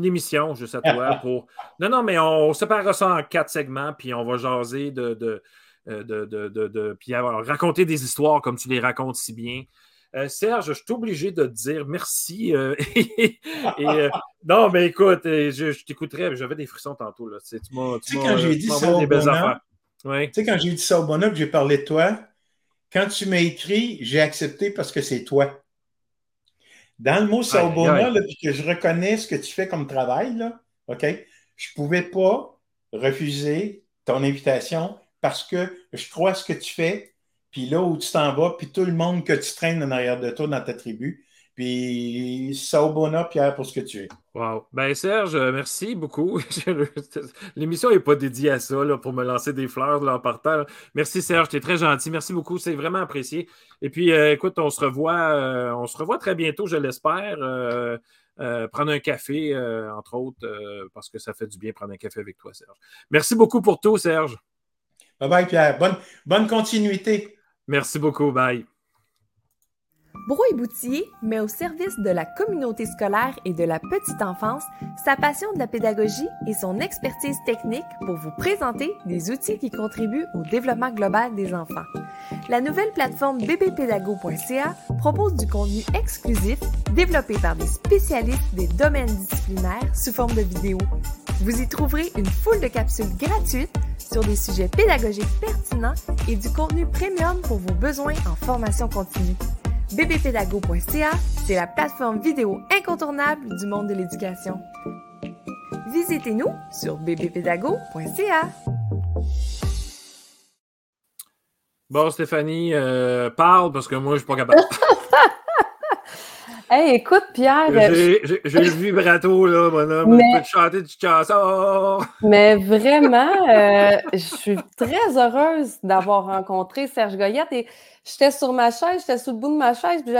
émission juste à toi pour. Non, non, mais on, sépare ça en quatre segments, puis on va jaser de euh, de, de, puis raconter des histoires comme tu les racontes si bien. Euh, Serge, je suis obligé de te dire merci. Euh, non, mais écoute, je, t'écouterai, j'avais des frissons tantôt. Là. Tu, sais, quand j'ai dit ça au bonheur, tu sais, quand j'ai dit ça au bonheur, que j'ai parlé de toi, quand tu m'as écrit, j'ai accepté parce que c'est toi. Dans le mot puis que je reconnais ce que tu fais comme travail, là, OK? Je ne pouvais pas refuser ton invitation parce que je crois ce que tu fais, puis là où tu t'en vas, puis tout le monde que tu traînes en arrière de toi dans ta tribu. Puis ça au bon Pierre, pour ce que tu es. Wow. Ben Serge, euh, merci beaucoup. L'émission n'est pas dédiée à ça, là, pour me lancer des fleurs là, en partant. Merci Serge, tu es très gentil. Merci beaucoup. C'est vraiment apprécié. Et puis, euh, écoute, on se revoit, euh, on se revoit très bientôt, je l'espère. prendre un café, entre autres, parce que ça fait du bien prendre un café avec toi, Serge. Merci beaucoup pour tout, Serge. Bye bye, Pierre. Bonne, bonne continuité. Merci beaucoup. Bye. Brouille Boutier met au service de la communauté scolaire et de la petite enfance sa passion de la pédagogie et son expertise technique pour vous présenter des outils qui contribuent au développement global des enfants. La nouvelle plateforme bbpédago.ca propose du contenu exclusif développé par des spécialistes des domaines disciplinaires sous forme de vidéos. Vous y trouverez une foule de capsules gratuites sur des sujets pédagogiques pertinents et du contenu premium pour vos besoins en formation continue. bbpédago.ca, c'est la plateforme vidéo incontournable du monde de l'éducation. Visitez-nous sur bbpédago.ca. Bon, Stéphanie, euh, parle parce que moi, je suis pas capable. Hey, écoute, Pierre. J'ai le vibrato, là, mon homme. Mais... Je peux te chanter du chanson. Mais vraiment, euh, je suis très heureuse d'avoir rencontré Serge Goyette et j'étais sur ma chaise, j'étais sous le bout de ma chaise, puis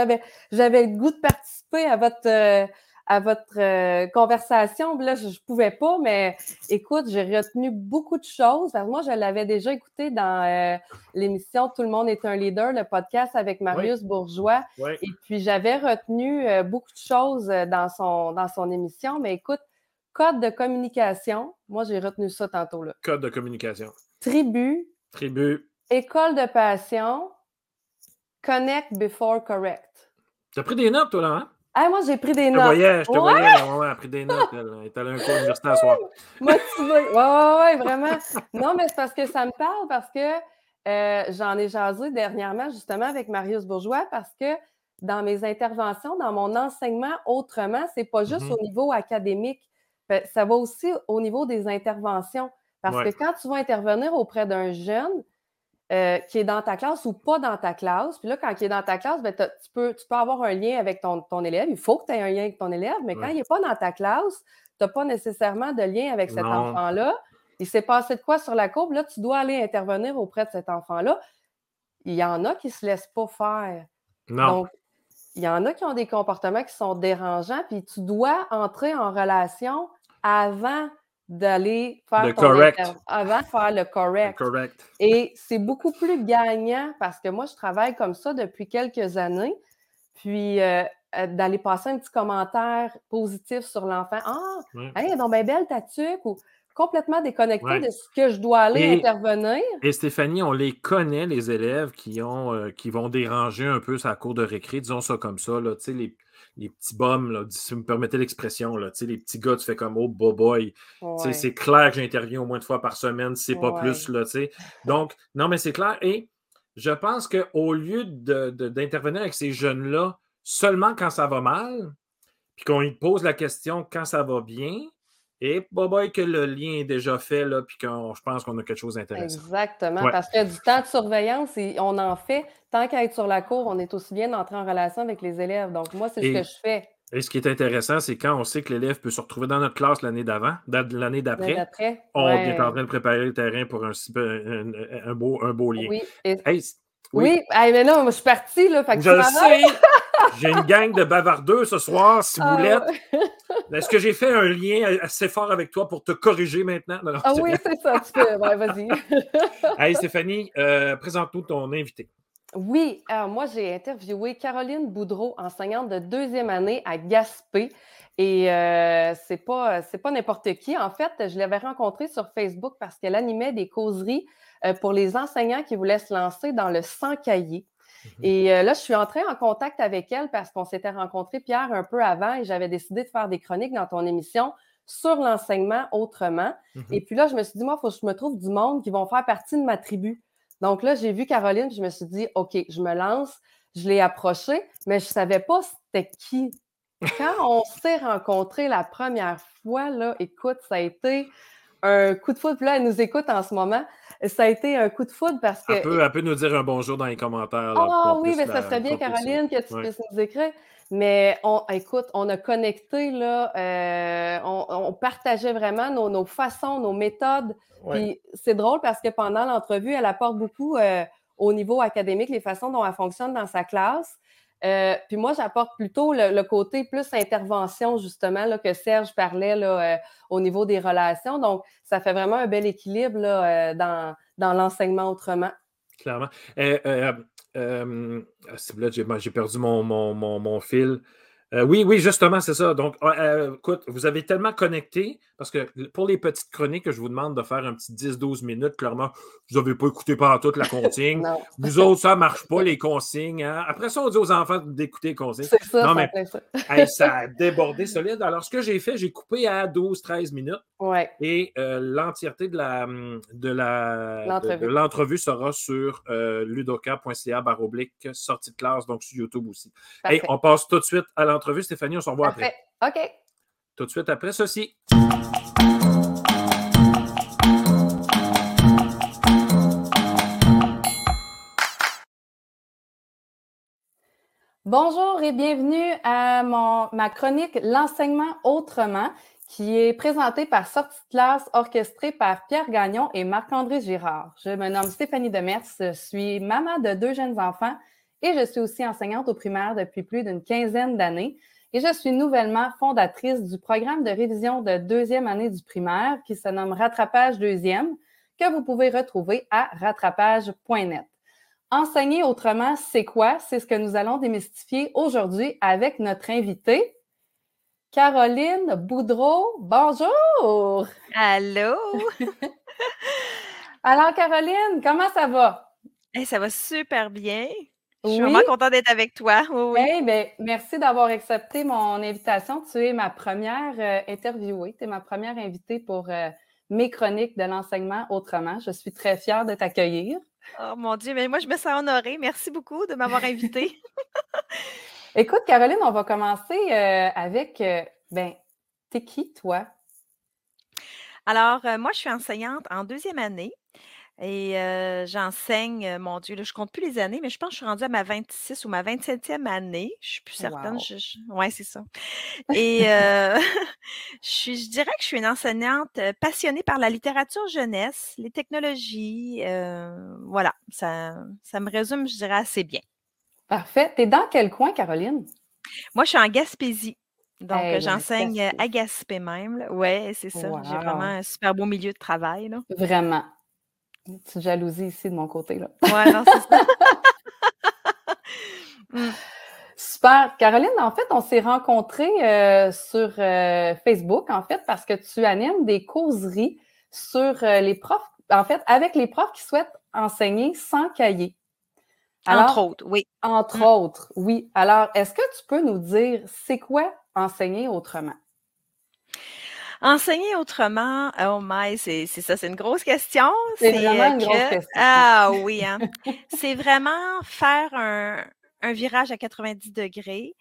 j'avais le goût de participer à votre. Euh, à votre euh, conversation. Là, je ne pouvais pas, mais écoute, j'ai retenu beaucoup de choses. moi, je l'avais déjà écouté dans euh, l'émission Tout le monde est un leader, le podcast avec Marius Bourgeois. Et puis, j'avais retenu euh, beaucoup de choses dans son, dans son émission. Mais écoute, code de communication, moi, j'ai retenu ça tantôt. Là. Code de communication. Tribu. Tribu. École de passion. Connect before correct. Tu as pris des notes, toi, là, hein? Ah, moi, j'ai pris des notes. Je te voyais, je te voyais, elle a pris des notes. Elle, est allée à un cours universitaire ce soir. Motivée. Oui, oui, oui, vraiment. Non, mais c'est parce que ça me parle, parce que euh, j'en ai jasé dernièrement, justement, avec Marius Bourgeois, parce que dans mes interventions, dans mon enseignement autrement, c'est pas juste mm-hmm. au niveau académique. Ça va aussi au niveau des interventions. Parce que quand tu vas intervenir auprès d'un jeune, euh, qui est dans ta classe ou pas dans ta classe. Puis là, quand il est dans ta classe, ben, tu, peux, tu peux avoir un lien avec ton, ton élève. Il faut que tu aies un lien avec ton élève, mais quand il n'est pas dans ta classe, tu n'as pas nécessairement de lien avec cet enfant-là. Il s'est passé de quoi sur la courbe? Là, tu dois aller intervenir auprès de cet enfant-là. Il y en a qui ne se laissent pas faire. Non. Donc, il y en a qui ont des comportements qui sont dérangeants, puis tu dois entrer en relation avant d'aller faire le correct. avant de faire le correct. correct. Et c'est beaucoup plus gagnant parce que moi, je travaille comme ça depuis quelques années. Puis, euh, euh, d'aller passer un petit commentaire positif sur l'enfant. Ah, hey, donc bien belle ta tuque ou complètement déconnecté de ce que je dois aller intervenir. Et Stéphanie, on les connaît, les élèves qui, ont, euh, qui vont déranger un peu sa cour de récré, disons ça comme ça, là, les, les petits bums, là, si vous me permettez l'expression, les petits gars, tu fais comme Oh boy. C'est clair que j'interviens au moins une fois par semaine, c'est pas plus. Là, Donc, non, mais c'est clair. Et je pense qu'au lieu d'intervenir avec ces jeunes-là seulement quand ça va mal, puis qu'on lui pose la question quand ça va bien, et boy, que le lien est déjà fait, là, puis que je pense qu'on a quelque chose d'intéressant. Exactement, parce que du temps de surveillance, on en fait. Tant qu'à être sur la cour, on est aussi bien d'entrer en relation avec les élèves. Donc, moi, c'est ce que je fais. Et ce qui est intéressant, c'est quand on sait que l'élève peut se retrouver dans notre classe l'année d'avant, l'année d'après, on est en train de préparer le terrain pour un, un, beau, un beau lien. Oui, oui. mais non, je suis partie. Là, je le sais. J'ai une gang de bavardeux ce soir, si vous ah, voulez. Est-ce que j'ai fait un lien assez fort avec toi pour te corriger maintenant? ah oui, c'est ça, tu peux. vas-y. hey, Stéphanie, euh, présente-nous ton invité. Oui, alors moi, j'ai interviewé Caroline Boudreau, enseignante de deuxième année à Gaspé. Et euh, c'est pas, pas n'importe qui. En fait, je l'avais rencontrée sur Facebook parce qu'elle animait des causeries euh, pour les enseignants qui voulaient se lancer dans le sans cahier. Mhm. Et euh, là, je suis entrée en contact avec elle parce qu'on s'était rencontré, Pierre, un peu avant et j'avais décidé de faire des chroniques dans ton émission sur l'enseignement autrement. Mhm. Et puis là, je me suis dit, moi, il faut que je me trouve du monde qui vont faire partie de ma tribu. Donc là, j'ai vu Caroline, je me suis dit, OK, je me lance. Je l'ai approchée, mais je ne savais pas c'était qui. Quand on s'est rencontrés la première fois, là, écoute, ça a été un coup de foudre. Puis là, elle nous écoute en ce moment ça a été un coup de foudre parce que. Elle peut, nous dire un bonjour dans les commentaires. Ah oui, mais ça serait bien, Caroline, que tu puisses nous écrire. Mais on, écoute, on a connecté, là, euh, on, partageait vraiment nos, façons, nos méthodes. Puis c'est drôle parce que pendant l'entrevue, elle apporte beaucoup euh, au niveau académique les façons dont elle fonctionne dans sa classe. Euh, puis moi, j'apporte plutôt le, côté plus intervention, justement, que Serge parlait euh, au niveau des relations. Donc, ça fait vraiment un bel équilibre euh, dans, l'enseignement autrement. Clairement. J'ai perdu mon fil. Euh, oui, oui, justement, c'est ça. Donc, euh, écoute, vous avez tellement connecté, parce que pour les petites chroniques que je vous demande de faire un petit 10-12 minutes, clairement, vous n'avez pas écouté pendant toute la consigne. vous autres, ça ne marche pas, les consignes. Hein. Après ça, on dit aux enfants d'écouter les consignes. C'est ça, non, mais, ça. a débordé solide. Alors, ce que j'ai fait, j'ai coupé à 12-13 minutes. Ouais. Et euh, l'entièreté de la de la l'entrevue sera sur ludoka.ca baroblique sortie de classe, donc sur YouTube aussi. Et on passe tout de suite à l'entrevue entrevue, Stéphanie. On se revoit après. OK. Tout de suite après ceci. Bonjour et bienvenue à mon, ma chronique L'enseignement autrement, qui est présentée par Sortie de classe, orchestrée par Pierre Gagnon et Marc-André Girard. Je me nomme Stéphanie Demers, je suis maman de deux jeunes enfants et je suis aussi enseignante au primaire depuis plus d'une quinzaine d'années. Et je suis nouvellement fondatrice du programme de révision de deuxième année du primaire qui se nomme Rattrapage deuxième, que vous pouvez retrouver à rattrapage.net. Enseigner autrement, c'est quoi? C'est ce que nous allons démystifier aujourd'hui avec notre invitée, Caroline Boudreau. Bonjour! Allô! Alors, Caroline, comment ça va? ça va super bien. Je suis vraiment contente d'être avec toi. Oui, ben, merci d'avoir accepté mon invitation. Tu es ma première euh, interviewée, tu es ma première invitée pour euh, mes chroniques de l'enseignement autrement. Je suis très fière de t'accueillir. Oh mon Dieu, mais moi, je me sens honorée. Merci beaucoup de m'avoir invitée. Écoute, Caroline, on va commencer euh, avec, ben, t'es qui, toi? Alors, moi, je suis enseignante en deuxième année. Et j'enseigne, mon Dieu, là, je compte plus les années, mais je pense que je suis rendue à ma 26 ou ma 27e année. Je suis plus certaine. Oui, c'est ça. Et je, je dirais que je suis une enseignante passionnée par la littérature jeunesse, les technologies. voilà, ça, ça me résume, je dirais, assez bien. Parfait. Tu es dans quel coin, Caroline? Moi, je suis en Gaspésie. Donc, j'enseigne à Gaspé même. Oui, c'est ça. J'ai vraiment un super beau milieu de travail. Là. Vraiment. Une petite jalousie ici de mon côté. Là. Ouais, non, c'est ça. Mm. Super. Caroline, en fait, on s'est rencontrés euh, sur euh, Facebook, en fait, parce que tu animes des causeries sur euh, les profs, en fait, avec les profs qui souhaitent enseigner sans cahier. entre autres, oui. Entre mm. autres, oui. Alors, est-ce que tu peux nous dire, c'est quoi enseigner autrement? Enseigner autrement, oh my, c'est ça, c'est une grosse question. C'est vraiment une grosse question. Ah oui, hein. c'est vraiment faire un, un virage à 90 degrés.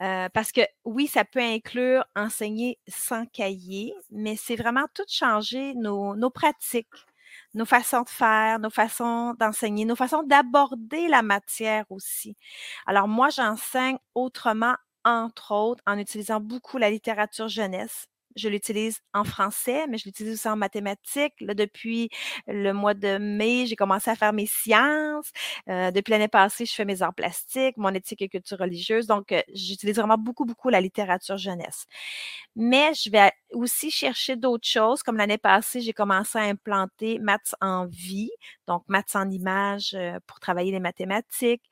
Euh, parce que oui, ça peut inclure enseigner sans cahier, mais c'est vraiment tout changer nos, nos, pratiques, nos façons de faire, nos façons d'enseigner, nos façons d'aborder la matière aussi. Alors moi, j'enseigne autrement, entre autres, en utilisant beaucoup la littérature jeunesse je l'utilise en français, mais je l'utilise aussi en mathématiques. Là, depuis le mois de mai, j'ai commencé à faire mes sciences. Euh, depuis l'année passée, je fais mes arts plastiques, mon éthique et culture religieuse. Donc, euh, j'utilise vraiment beaucoup, beaucoup la littérature jeunesse. Mais je vais aussi chercher d'autres choses. Comme l'année passée, j'ai commencé à implanter maths en vie, donc maths en images euh, pour travailler les mathématiques.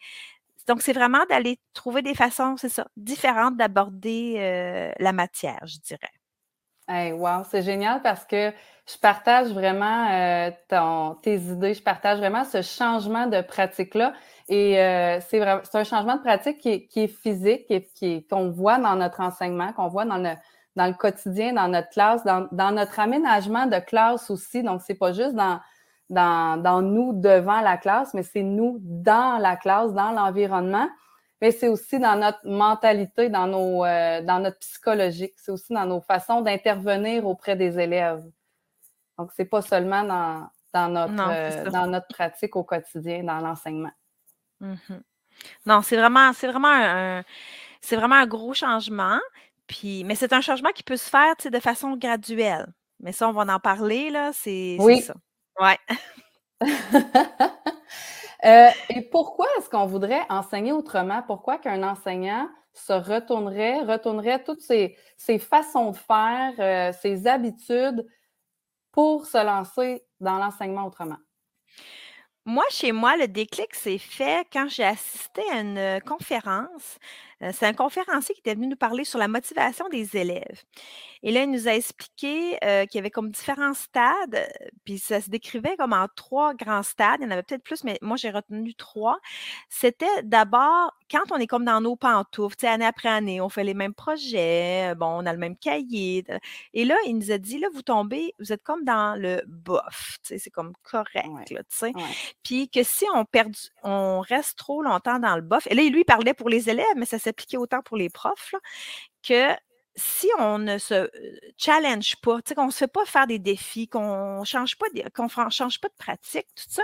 Donc, c'est vraiment d'aller trouver des façons, c'est ça, différentes d'aborder la matière, je dirais. Hey, wow, c'est génial parce que je partage vraiment euh, ton, tes idées, je partage vraiment ce changement de pratique-là. Et euh, c'est un changement de pratique qui est, qui est physique, qui qu'on voit dans notre enseignement, qu'on voit dans le, dans le quotidien, dans notre classe, dans, dans notre aménagement de classe aussi. Donc, c'est pas juste dans, dans, dans nous devant la classe, mais c'est nous dans la classe, dans l'environnement mais c'est aussi dans notre mentalité, dans, nos, euh, dans notre psychologique, c'est aussi dans nos façons d'intervenir auprès des élèves. Donc, c'est pas seulement dans, dans notre, euh, dans notre pratique au quotidien, dans l'enseignement. Mm-hmm. Non, c'est vraiment, c'est vraiment un, c'est vraiment un gros changement. Puis, mais c'est un changement qui peut se faire de façon graduelle. Mais ça, on va en parler, là. C'est oui. ça. Ouais. Euh, et pourquoi est-ce qu'on voudrait enseigner autrement? Pourquoi qu'un enseignant se retournerait, retournerait toutes ses, façons de faire, euh, ses habitudes pour se lancer dans l'enseignement autrement? Moi, chez moi, le déclic s'est fait quand j'ai assisté à une conférence euh, c'est un conférencier qui était venu nous parler sur la motivation des élèves. Et là, il nous a expliqué euh, qu'il y avait comme différents stades, euh, puis ça se décrivait comme en trois grands stades. Il y en avait peut-être plus, mais moi, j'ai retenu trois. C'était d'abord quand on est comme dans nos pantoufles, tu sais, année après année, on fait les mêmes projets, bon, on a le même cahier. Et là, il nous a dit, là, vous tombez, vous êtes comme dans le bof, tu sais, c'est comme correct, tu sais. Puis que si on perd, on reste trop longtemps dans le bof, et là, lui, il parlait pour les élèves, mais ça s'est appliqué autant pour les profs, que si on ne se challenge pas, qu'on ne se fait pas faire des défis, qu'on ne change, pas qu'on change pas de pratique, tout ça,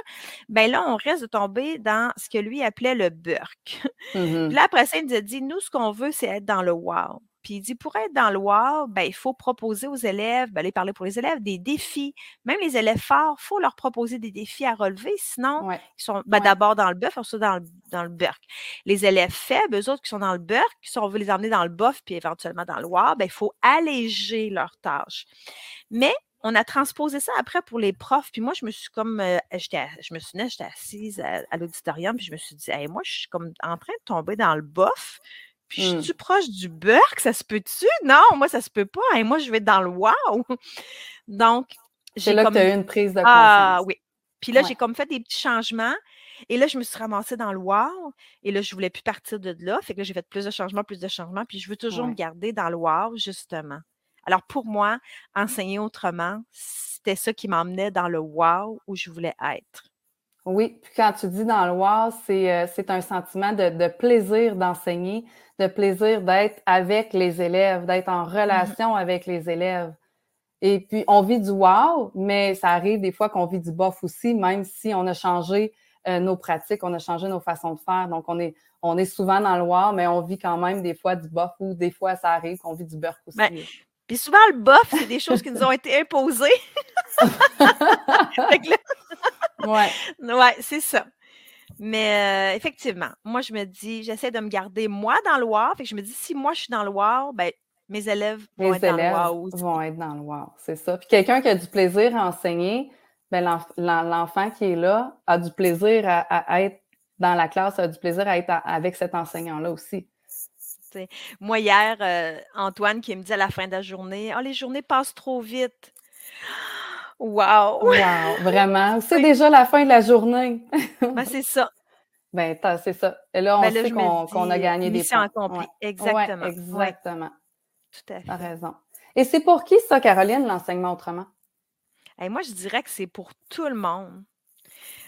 ben là, on reste de tomber dans ce que lui appelait le burk. Mmh là, après ça, il nous a dit, nous, ce qu'on veut, c'est être dans le wow. Puis il dit, pour être dans le wow, ben, il faut proposer aux élèves, ben, aller parler pour les élèves, des défis. Même les élèves forts, il faut leur proposer des défis à relever, sinon, ils sont ben, d'abord dans le bœuf, ensuite dans le, dans le burk. Les élèves faibles, eux autres qui sont dans le burk, si on veut les emmener dans le bof, puis éventuellement dans le wow, ben, il faut alléger leurs tâches. Mais on a transposé ça après pour les profs. Puis moi, je me suis comme, euh, je me souvenais, j'étais assise à, l'auditorium, puis je me suis dit, moi, je suis comme en train de tomber dans le bof. Puis je mmh. suis proche du burk, ça se peut-tu? Non, moi, ça se peut pas. Et moi, je vais dans le wow. Donc, j'ai là que tu as eu une prise de ah, conscience. Ah oui. Puis là, j'ai comme fait des petits changements. Et là, je me suis ramassée dans le wow. Et là, je voulais plus partir de là. Fait que là, j'ai fait plus de changements, plus de changements. Puis je veux toujours me garder dans le wow, justement. Alors, pour moi, enseigner autrement, c'était ça qui m'emmenait dans le wow où je voulais être. Oui, puis quand tu dis dans le wow, c'est, euh, un sentiment de, plaisir d'enseigner, de plaisir d'être avec les élèves, d'être en mmh relation avec les élèves. Et puis, on vit du wow, mais ça arrive des fois qu'on vit du bof aussi, même si on a changé euh, nos pratiques, on a changé nos façons de faire. Donc, on est, on est souvent dans le wow, mais on vit quand même des fois du bof ou des fois ça arrive qu'on vit du beurre aussi. Ben, puis souvent, le bof, c'est des choses qui nous ont été imposées. ouais. Ouais, c'est ça. Mais euh, effectivement, moi, je me dis, j'essaie de me garder moi dans le wow. Fait que je me dis, si moi, je suis dans le wow, ben, mes élèves vont être dans le wow vont être dans le wow, c'est ça. Puis quelqu'un qui a du plaisir à enseigner, ben, l'enfant qui est là a du plaisir à, être dans la classe, a du plaisir à être avec cet enseignant-là aussi. moi, hier, euh, Antoine qui me dit à la fin de la journée Oh, les journées passent trop vite. Wow! Wow, vraiment? C'est déjà la fin de la journée. ben, c'est ça. Ben, c'est ça. Et là, on ben sait qu'on a gagné des points. accomplie. Exactement. exactement. Tout à fait. T'as raison. Et c'est pour qui ça, Caroline, l'enseignement autrement? moi, je dirais que c'est pour tout le monde.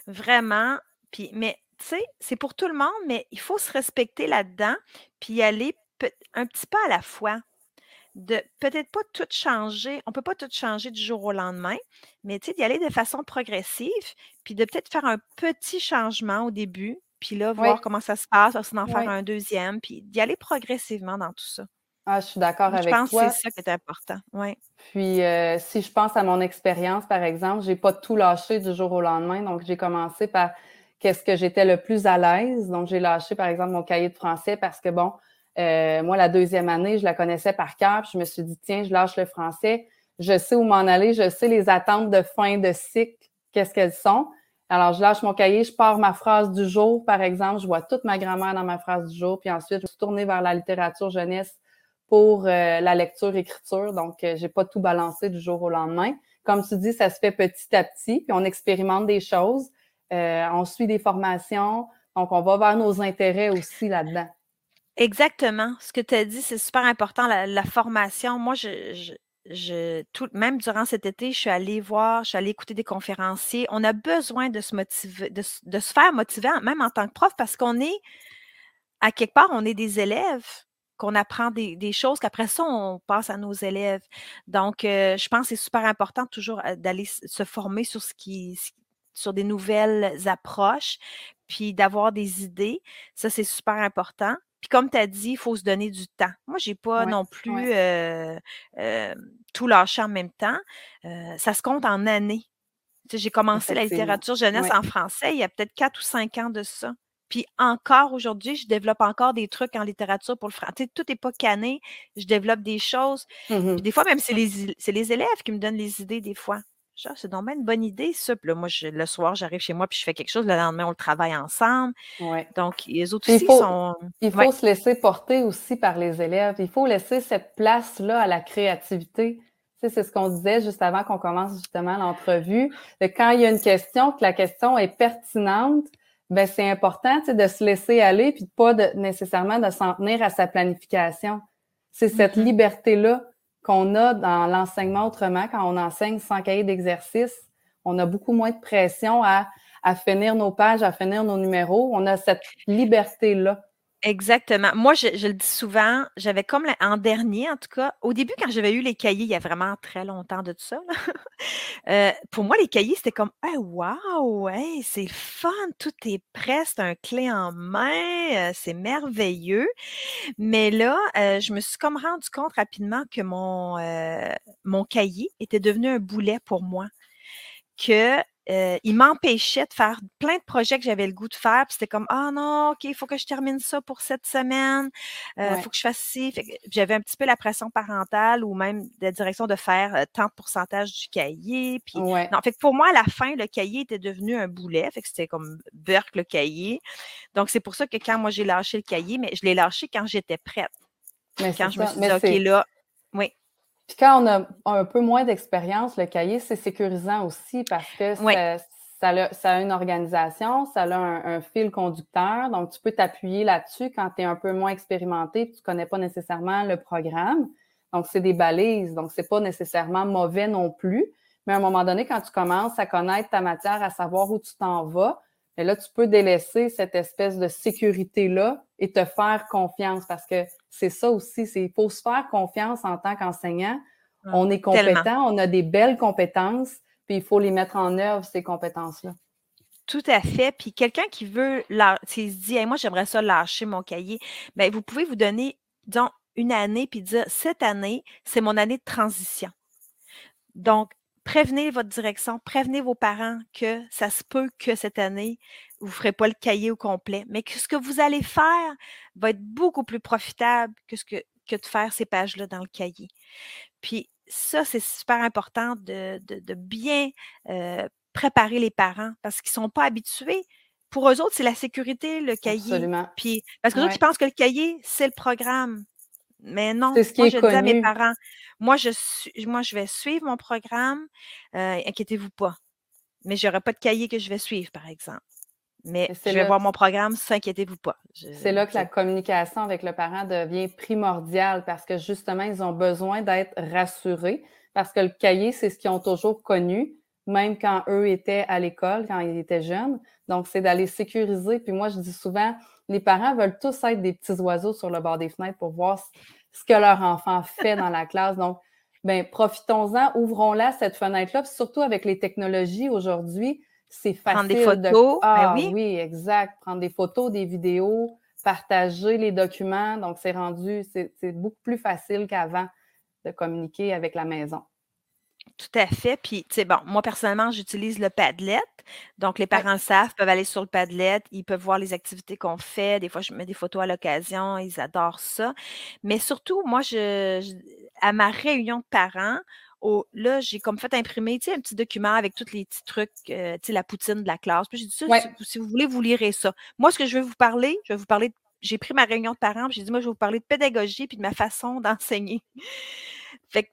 Vraiment. Puis, mais tu sais, c'est pour tout le monde, mais il faut se respecter là-dedans, puis y aller un petit peu à la fois. De peut-être pas tout changer, on ne peut pas tout changer du jour au lendemain, mais d'y aller de façon progressive, puis de peut-être faire un petit changement au début, puis là, voir comment ça se passe, d'en faire un deuxième, puis d'y aller progressivement dans tout ça. Ah, je suis d'accord avec toi. Je pense que c'est ça qui est important. Ouais. Puis, euh, si je pense à mon expérience, par exemple, je n'ai pas tout lâché du jour au lendemain. Donc, j'ai commencé par qu'est-ce que j'étais le plus à l'aise. Donc, j'ai lâché, par exemple, mon cahier de français parce que, bon, euh, moi, la deuxième année, je la connaissais par cœur. je me suis dit, tiens, je lâche le français. Je sais où m'en aller. Je sais les attentes de fin de cycle, qu'est-ce qu'elles sont. Alors, je lâche mon cahier, je pars ma phrase du jour, par exemple. Je vois toute ma grammaire dans ma phrase du jour. Puis ensuite, je me suis tournée vers la littérature jeunesse pour euh, la lecture-écriture. Donc, euh, j'ai pas tout balancé du jour au lendemain. Comme tu dis, ça se fait petit à petit, puis on expérimente des choses. Euh, on suit des formations. Donc, on va vers nos intérêts aussi là-dedans. Exactement. Ce que tu as dit, c'est super important, la, formation. Moi, je, je, tout, même durant cet été, je suis allée voir, je suis allée écouter des conférenciers. On a besoin de se motiver, de, se faire motiver, même en tant que prof, parce qu'on est, à quelque part, on est des élèves qu'on apprend des, choses, qu'après ça, on passe à nos élèves. Donc, euh, je pense que c'est super important toujours euh, d'aller se former sur ce qui, sur des nouvelles approches, puis d'avoir des idées. Ça, c'est super important. Puis comme tu as dit, il faut se donner du temps. Moi, je n'ai pas non plus tout lâché en même temps. ça se compte en années. j'ai commencé la littérature jeunesse en français il y a peut-être quatre ou cinq ans de ça. Puis encore aujourd'hui, je développe encore des trucs en littérature pour le français. Tout n'est pas cané. Je développe des choses. Mmh des fois, même, c'est les, les élèves qui me donnent les idées, des fois c'est donc une bonne idée, ça. Puis là, moi, le soir, j'arrive chez moi puis je fais quelque chose. Le lendemain, on le travaille ensemble. Donc, les autres aussi il faut, sont. Il faut se laisser porter aussi par les élèves. Il faut laisser cette place-là à la créativité. c'est ce qu'on disait juste avant qu'on commence justement l'entrevue. Quand il y a une question, que la question est pertinente, ben c'est important de se laisser aller puis pas de, nécessairement de s'en tenir à sa planification. C'est cette mm-hmm. liberté-là qu'on a dans l'enseignement autrement, quand on enseigne sans cahier d'exercice, on a beaucoup moins de pression à, à finir nos pages, à finir nos numéros. On a cette liberté-là. Exactement. Moi, je, le dis souvent, j'avais comme en dernier, en tout cas, au début, quand j'avais eu les cahiers, il y a vraiment très longtemps de tout ça, euh, pour moi, les cahiers, c'était comme hey, wow, hey, c'est fun, tout est prêt, c'est un clé en main, euh, c'est merveilleux. Mais là, euh, je me suis comme rendu compte rapidement que mon, mon cahier était devenu un boulet pour moi. Que euh, il m'empêchait de faire plein de projets que j'avais le goût de faire. Puis c'était comme Ah non, OK, il faut que je termine ça pour cette semaine. Il euh, faut que je fasse ci. J'avais un petit peu la pression parentale ou même la direction de faire euh, tant de pourcentage du cahier. Puis, non, fait pour moi, à la fin, le cahier était devenu un boulet. Fait que c'était comme Burke le cahier. Donc, c'est pour ça que quand moi j'ai lâché le cahier, mais je l'ai lâché quand j'étais prête. Mais quand je me suis dit, OK, là, oui. Puis quand on a un peu moins d'expérience, le cahier, c'est sécurisant aussi parce que ça, a, une organisation, ça a un, fil conducteur. Donc, tu peux t'appuyer là-dessus quand tu es un peu moins expérimenté, tu ne connais pas nécessairement le programme. Donc, c'est des balises. Donc, ce n'est pas nécessairement mauvais non plus. Mais à un moment donné, quand tu commences à connaître ta matière, à savoir où tu t'en vas, mais là, tu peux délaisser cette espèce de sécurité-là et te faire confiance parce que c'est ça aussi, c'est il faut se faire confiance en tant qu'enseignant. On est compétent, on a des belles compétences, puis il faut les mettre en œuvre, ces compétences-là. Tout à fait. Puis quelqu'un qui veut, s'il se dit, moi, j'aimerais ça lâcher mon cahier, bien, vous pouvez vous donner, disons, une année, puis dire, cette année, c'est mon année de transition. Donc, prévenez votre direction, prévenez vos parents que ça se peut que cette année, vous ne ferez pas le cahier au complet, mais que ce que vous allez faire va être beaucoup plus profitable que, ce que, que de faire ces pages-là dans le cahier. Puis ça, c'est super important de, bien euh, préparer les parents parce qu'ils ne sont pas habitués pour eux autres, c'est la sécurité, le cahier. Absolument. Puis, parce que Ouais. ils pensent que le cahier, c'est le programme. Mais non, C'est ce qui moi, est je dis à mes parents, moi je, suis- moi, je vais suivre mon programme, euh, inquiétez-vous pas. Mais je n'aurai pas de cahier que je vais suivre, par exemple. Mais je vais là- voir mon programme, s'inquiétez-vous pas. C'est là que la communication avec le parent devient primordiale parce que justement, ils ont besoin d'être rassurés parce que le cahier, c'est ce qu'ils ont toujours connu, même quand eux étaient à l'école, quand ils étaient jeunes. Donc, c'est d'aller sécuriser. Puis moi, je dis souvent, les parents veulent tous être des petits oiseaux sur le bord des fenêtres pour voir ce- que leur enfant fait dans la classe. Donc, ben, profitons-en, ouvrons-la, cette fenêtre-là. Surtout avec les technologies aujourd'hui, c'est facile. Prendre des de- photos, ben Ah oui. oui, exact. Prendre des photos, des vidéos, partager les documents. Donc, c'est rendu, c'est c'est beaucoup plus facile qu'avant de communiquer avec la maison. Tout à fait. Puis, tu sais, bon, moi, personnellement, j'utilise le Padlet. Donc, les parents savent, peuvent aller sur le Padlet, ils peuvent voir les activités qu'on fait. Des fois, je mets des photos à l'occasion, ils adorent ça. Mais surtout, moi, je, je- à ma réunion de parents, au- là, j'ai comme fait imprimer, un petit document avec tous les petits trucs, euh, la poutine de la classe. Puis, j'ai dit, ça, Ouais. si, si vous voulez, vous lirez ça. Moi, ce que je vais vous parler, je vais vous parler, de- j'ai pris ma réunion de parents, puis j'ai dit, moi, je vais vous parler de pédagogie puis de ma façon d'enseigner. Fait que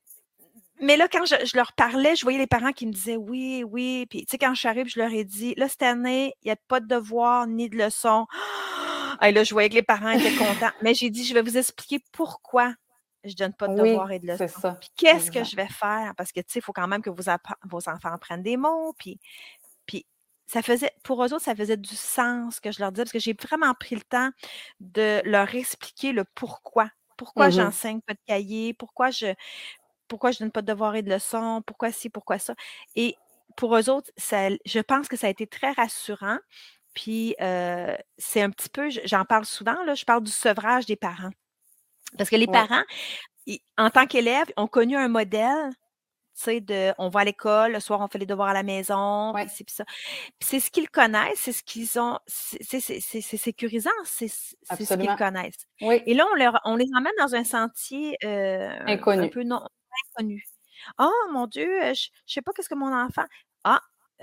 mais là, quand je, je leur parlais, je voyais les parents qui me disaient oui, oui. Puis, tu sais, quand je suis arrivée, je leur ai dit, là, cette année, il n'y a pas de devoir ni de leçons. Et là, je voyais que les parents étaient contents. Mais j'ai dit, je vais vous expliquer pourquoi je ne donne pas de Oui, devoirs et de leçons. ça. Puis, qu'est-ce que je vais faire? Parce que, tu sais, il faut quand même que vos, enfants apprennent des mots. Puis, puis, ça faisait, pour eux autres, ça faisait du sens que je leur disais, parce que j'ai vraiment pris le temps de leur expliquer le pourquoi. Pourquoi Mhm. j'enseigne pas de cahier, pourquoi je pourquoi je donne pas de devoirs et de leçons, pourquoi ci, pourquoi ça? Et pour eux autres, ça, je pense que ça a été très rassurant. Puis euh, c'est un petit peu, j'en parle souvent, là, je parle du sevrage des parents. Parce que les Ouais. parents, ils- en tant qu'élèves, ont connu un modèle, tu sais, de on va à l'école, le soir on fait les devoirs à la maison, Ouais. puis ça. C'est ce qu'ils connaissent, c'est ce qu'ils ont, c'est sécurisant, c'est ce qu'ils connaissent. Oui, Et là, on, leur, on les emmène dans un sentier euh, un- peu non inconnu. Oh mon Dieu, je ne sais pas qu'est-ce que mon enfant. Ah,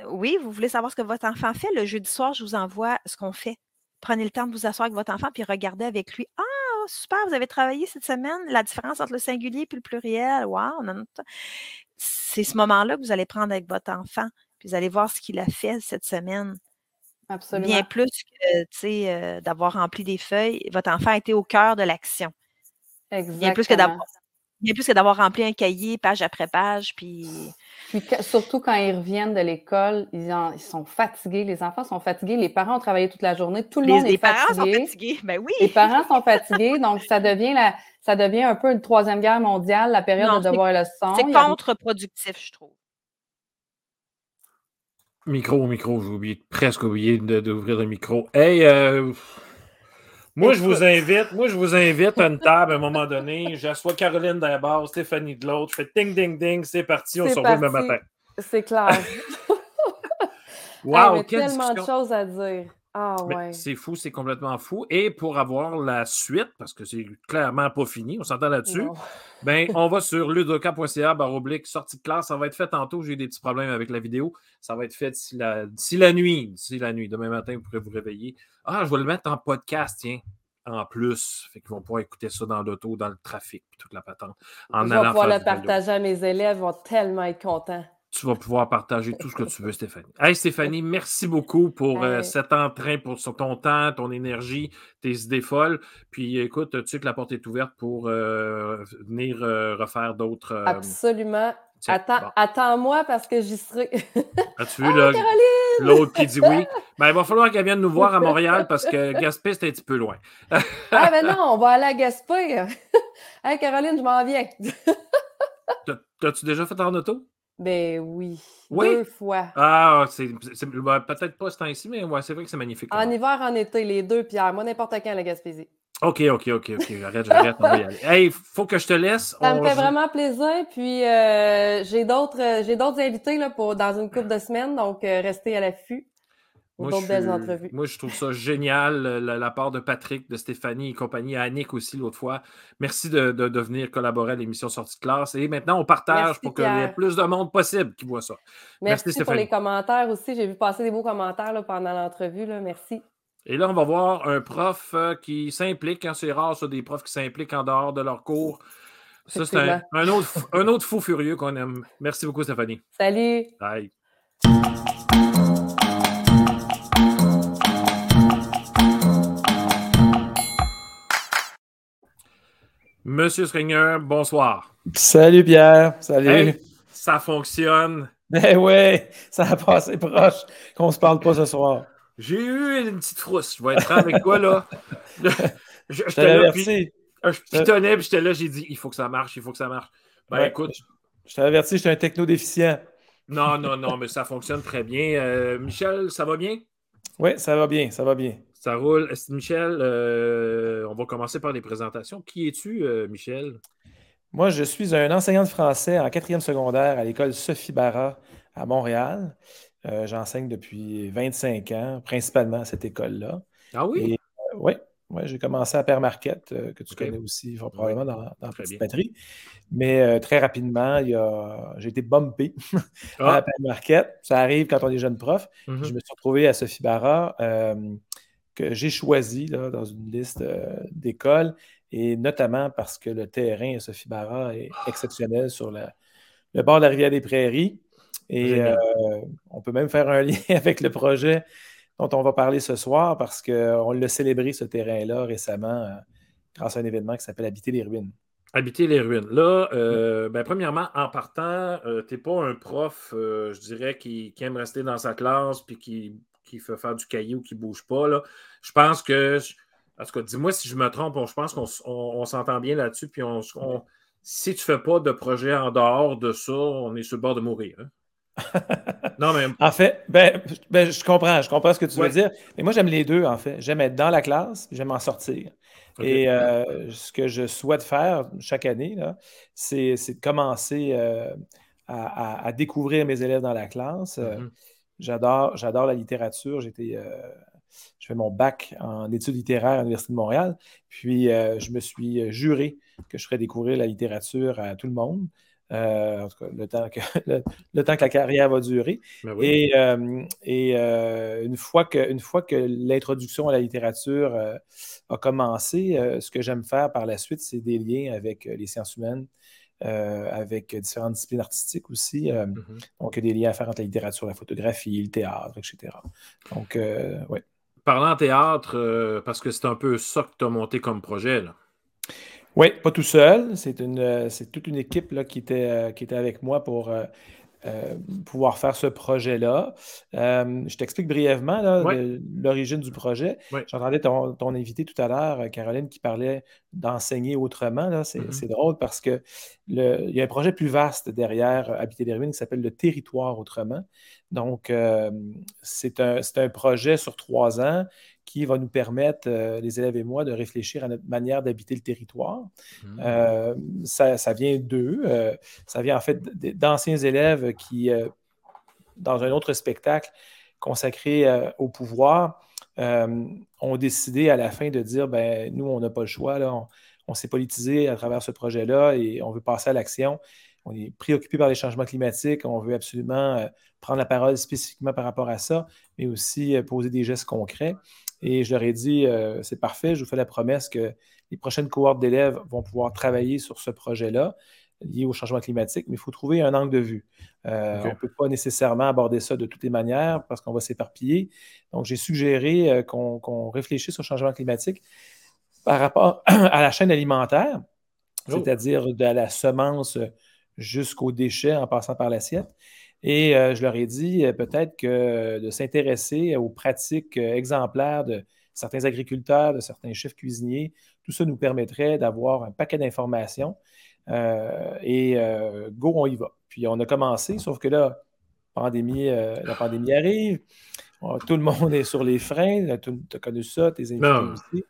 oui, vous voulez savoir ce que votre enfant fait? Le jeudi soir, je vous envoie ce qu'on fait. Prenez le temps de vous asseoir avec votre enfant puis regardez avec lui. Ah, super, vous avez travaillé cette semaine, la différence entre le singulier et le pluriel. Wow, c'est ce moment-là que vous allez prendre avec votre enfant. Puis vous allez voir ce qu'il a fait cette semaine. absolument. Bien plus que euh, d'avoir rempli des feuilles. Votre enfant a été au cœur de l'action. Bien plus que d'avoir bien plus que d'avoir rempli un cahier page après page. Puis Puis que- surtout quand ils reviennent de l'école, ils, en- ils sont fatigués, les enfants sont fatigués, les parents ont travaillé toute la journée, tout le les, monde les est parents sont fatigué. fatigués. Ben oui. Les parents sont fatigués, donc ça devient la, ça devient un peu une troisième guerre mondiale, la période Non, de devoirs et leçons. C'est contre-productif, je trouve. Micro, micro, j'ai oublié, presque oublié d'ouvrir le micro. Hey, euh, moi, je vous invite, moi, je vous invite à une table à un moment donné. J'assois Caroline d'un bord, Stéphanie de l'autre. Je fais ding, ding, ding, c'est parti, on se revoit demain parti. matin. C'est clair. Wow, Hey, mais quelle tellement de choses à dire. Ah ouais. C'est fou, c'est complètement fou. Et pour avoir la suite, parce que c'est clairement pas fini, on s'entend là-dessus, ben, on va sur ludoka.ca, baroblique, sortie de classe. Ça va être fait tantôt. J'ai eu des petits problèmes avec la vidéo. Ça va être fait d'ici la, la nuit. D'ici la nuit. Demain matin, vous pourrez vous réveiller. Ah, je vais le mettre en podcast, tiens. En plus. Fait qu'ils vont pouvoir écouter ça dans l'auto, dans le trafic, puis toute la patente. En Je vais pouvoir le partager à mes élèves, ils vont tellement être contents. Tu vas pouvoir partager tout ce que tu veux, Stéphanie. Hey, Stéphanie, merci beaucoup pour euh, cet entrain, pour ton temps, ton énergie, tes idées folles. Puis écoute, tu sais que la porte est ouverte pour euh, venir euh, refaire d'autres. euh, Absolument. Attends, bon. attends-moi parce que j'y serai. As-tu vu, là, l'autre qui dit oui? Ben, il va falloir qu'elle vienne nous voir à Montréal parce que Gaspé, c'est un petit peu loin. ah, ben non, on va aller à Gaspé. hey, Caroline, je m'en viens. T'as- T'as-tu déjà fait en auto? Ben oui. Oui? Deux fois. Ah, c'est c'est- ben, peut-être pas ce temps-ci, mais ouais, c'est vrai que c'est magnifique. En hiver, en été, les deux, Pierre. Moi, n'importe quand, la Gaspésie. OK, OK, OK, OK. J'arrête, j'arrête. On va y aller. Hey, faut que je te laisse. Ça On- me fait vraiment plaisir. Puis, euh, j'ai d'autres euh, j'ai d'autres invités là, pour, dans une couple de semaines, donc euh, restez à l'affût. Pour d'autres belles entrevues. Moi, je trouve ça génial, la, part de Patrick, de Stéphanie et compagnie, à Annick aussi l'autre fois. Merci de, de, venir collaborer à l'émission Sortie de classe. Et maintenant, on partage pour qu'il y ait plus de monde possible qui voit ça. Merci, Merci pour les commentaires aussi. J'ai vu passer des beaux commentaires pendant l'entrevue. Merci. Et là, on va voir un prof euh, qui s'implique. Hein, c'est rare, ça, des profs qui s'impliquent en dehors de leur cours. Ça, c'est un, autre, un autre fou furieux qu'on aime. Merci beaucoup, Stéphanie. Salut. Bye. Monsieur Stringer, bonsoir. Salut Pierre. Salut. ça fonctionne. Eh ouais, ça a passé proche qu'on se parle pas ce soir. J'ai eu une petite frousse. Je vais être avec toi là. je, je, là, puis, je pitonnais, puis j'étais là, j'ai dit il faut que ça marche, il faut que ça marche. Ben écoute. Je t'avais averti, j'étais un techno déficient. Non, non, non, mais ça fonctionne très bien. Euh, Michel, ça va bien? Oui, ça va bien, ça va bien. Ça roule. Michel, euh, on va commencer par les présentations. Qui es-tu, euh, Michel? Moi, je suis un enseignant de français en quatrième secondaire à l'école Sophie Barra à Montréal. Euh, j'enseigne depuis 25 ans, principalement à cette école-là. Ah oui? oui, ouais, j'ai commencé à Père Marquette, que tu connais aussi probablement dans, dans Petite Patrie. Mais très rapidement, j'ai été bumpé à ah. Père Marquette. Ça arrive quand on est jeune prof. Mm-hmm. Je me suis retrouvé à Sophie Barra que j'ai choisi dans une liste euh, d'écoles, et notamment parce que le terrain à Sophie Barra est exceptionnel sur le bord de la rivière des Prairies. Et euh, on peut même faire un lien avec le projet dont on va parler ce soir parce qu'on l'a célébré ce terrain-là récemment euh, grâce à un événement qui s'appelle Habiter les ruines. Habiter les ruines. Là, ben, premièrement, en partant, tu n'es pas un prof, je dirais, qui, qui, aime rester dans sa classe puis qui qui fait faire du caillou, qui ne bouge pas. Là. Je pense que, en tout cas, dis-moi si je me trompe, je pense qu'on s'entend bien là-dessus. Puis on, si tu ne fais pas de projet en dehors de ça, on est sur le bord de mourir. Hein. non, mais. En fait, ben, ben, je comprends, je comprends ce que tu veux dire. Mais moi, j'aime les deux, en fait. J'aime être dans la classe, j'aime en sortir. Et euh, ce que je souhaite faire chaque année, c'est de commencer euh, à, découvrir mes élèves dans la classe. Euh, mm-hmm. J'adore, j'adore la littérature. J'étais, euh, je fais mon bac en études littéraires à l'Université de Montréal. Puis, je me suis juré que je ferais découvrir la littérature à tout le monde. Euh, en tout cas, le temps, que, le, temps que la carrière va durer. Ben et, et une fois que, une fois que l'introduction à la littérature a commencé, ce que j'aime faire par la suite, c'est des liens avec les sciences humaines, euh, avec différentes disciplines artistiques aussi. Euh, mm-hmm. Donc, il y a des liens à faire entre la littérature, la photographie, le théâtre, etc. Donc, euh, oui. Parlant théâtre, parce que c'est un peu ça que tu as monté comme projet, là. Oui, pas tout seul. C'est toute une équipe là, qui, était, qui était avec moi pour euh, pouvoir faire ce projet-là. Euh, je t'explique brièvement l'origine du projet. J'entendais ton, invité tout à l'heure, euh, Caroline, qui parlait d'enseigner autrement. Mm-hmm. C'est drôle parce qu'il y a un projet plus vaste derrière Habiter les ruines qui s'appelle le territoire autrement. Donc, c'est un, un, projet sur trois ans qui va nous permettre, euh, les élèves et moi, de réfléchir à notre manière d'habiter le territoire. Mmh. Euh, ça, vient d'eux. Euh, ça vient en fait d'anciens élèves qui, dans un autre spectacle consacré au pouvoir, ont décidé à la fin de dire, ben, nous, on n'a pas le choix, là, on s'est politisé à travers ce projet-là et on veut passer à l'action on est préoccupé par les changements climatiques, on veut absolument prendre la parole spécifiquement par rapport à ça, mais aussi poser des gestes concrets. Et je leur ai dit, euh, c'est parfait, je vous fais la promesse que les prochaines cohortes d'élèves vont pouvoir travailler sur ce projet-là lié au changement climatique, mais il faut trouver un angle de vue. Euh, on ne peut pas nécessairement aborder ça de toutes les manières parce qu'on va s'éparpiller. Donc, j'ai suggéré euh, qu'on réfléchisse au changement climatique par rapport à la chaîne alimentaire, oh. c'est-à-dire de la semence jusqu'aux déchets en passant par l'assiette. Et euh, je leur ai dit euh, peut-être que de s'intéresser aux pratiques euh, exemplaires de certains agriculteurs, de certains chefs cuisiniers, tout ça nous permettrait d'avoir un paquet d'informations. et go, on y va. Puis on a commencé, sauf que là, pandémie, la pandémie arrive, tout le monde est sur les freins, tu as connu ça, tes invités aussi.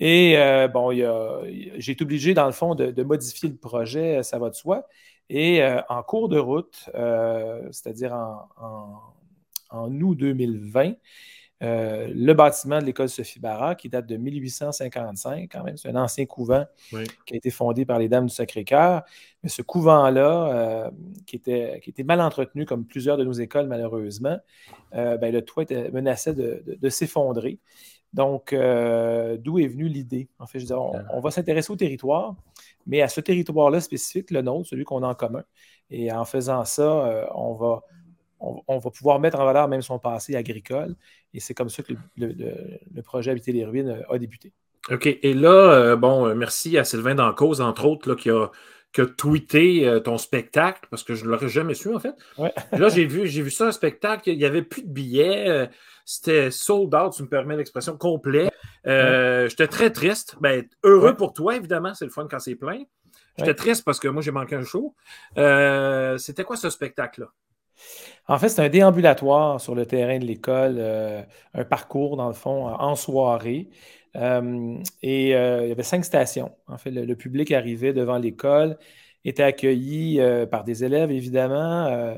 Et bon, j'ai été obligé, dans le fond, de, de, modifier le projet, ça va de soi. Et euh, en cours de route, euh, c'est-à-dire en, en août 2020. Euh, le bâtiment de l'école Sophie Barra, qui date de 1855, quand même, c'est un ancien couvent qui a été fondé par les Dames du Sacré-Cœur. Mais ce couvent-là, euh, qui, était, qui était mal entretenu, comme plusieurs de nos écoles, malheureusement, euh, ben, le toit menaçait de, s'effondrer. Donc, d'où est venue l'idée? En fait, je disais, on, va s'intéresser au territoire, mais à ce territoire-là spécifique, le nôtre, celui qu'on a en commun. Et en faisant ça, on va on, va pouvoir mettre en valeur même son passé agricole. Et c'est comme ça que le, projet Habiter les ruines euh, a débuté. OK. Et là, euh, bon, euh, merci à Sylvain Dancause, entre autres, qui, a, tweeté ton spectacle, parce que je ne l'aurais jamais su, en fait. là, j'ai vu, j'ai vu ça, un spectacle, il n'y avait plus de billets. C'était sold out, tu me permets l'expression, complet. J'étais très triste. Ben, heureux pour toi, évidemment, c'est le fun quand c'est plein. J'étais triste parce que moi, j'ai manqué un show. C'était quoi ce spectacle-là? En fait, c'est un déambulatoire sur le terrain de l'école, euh, un parcours, dans le fond, en soirée. Euh, et euh, il y avait cinq stations. En fait, le, public arrivait devant l'école, était accueilli par des élèves, évidemment.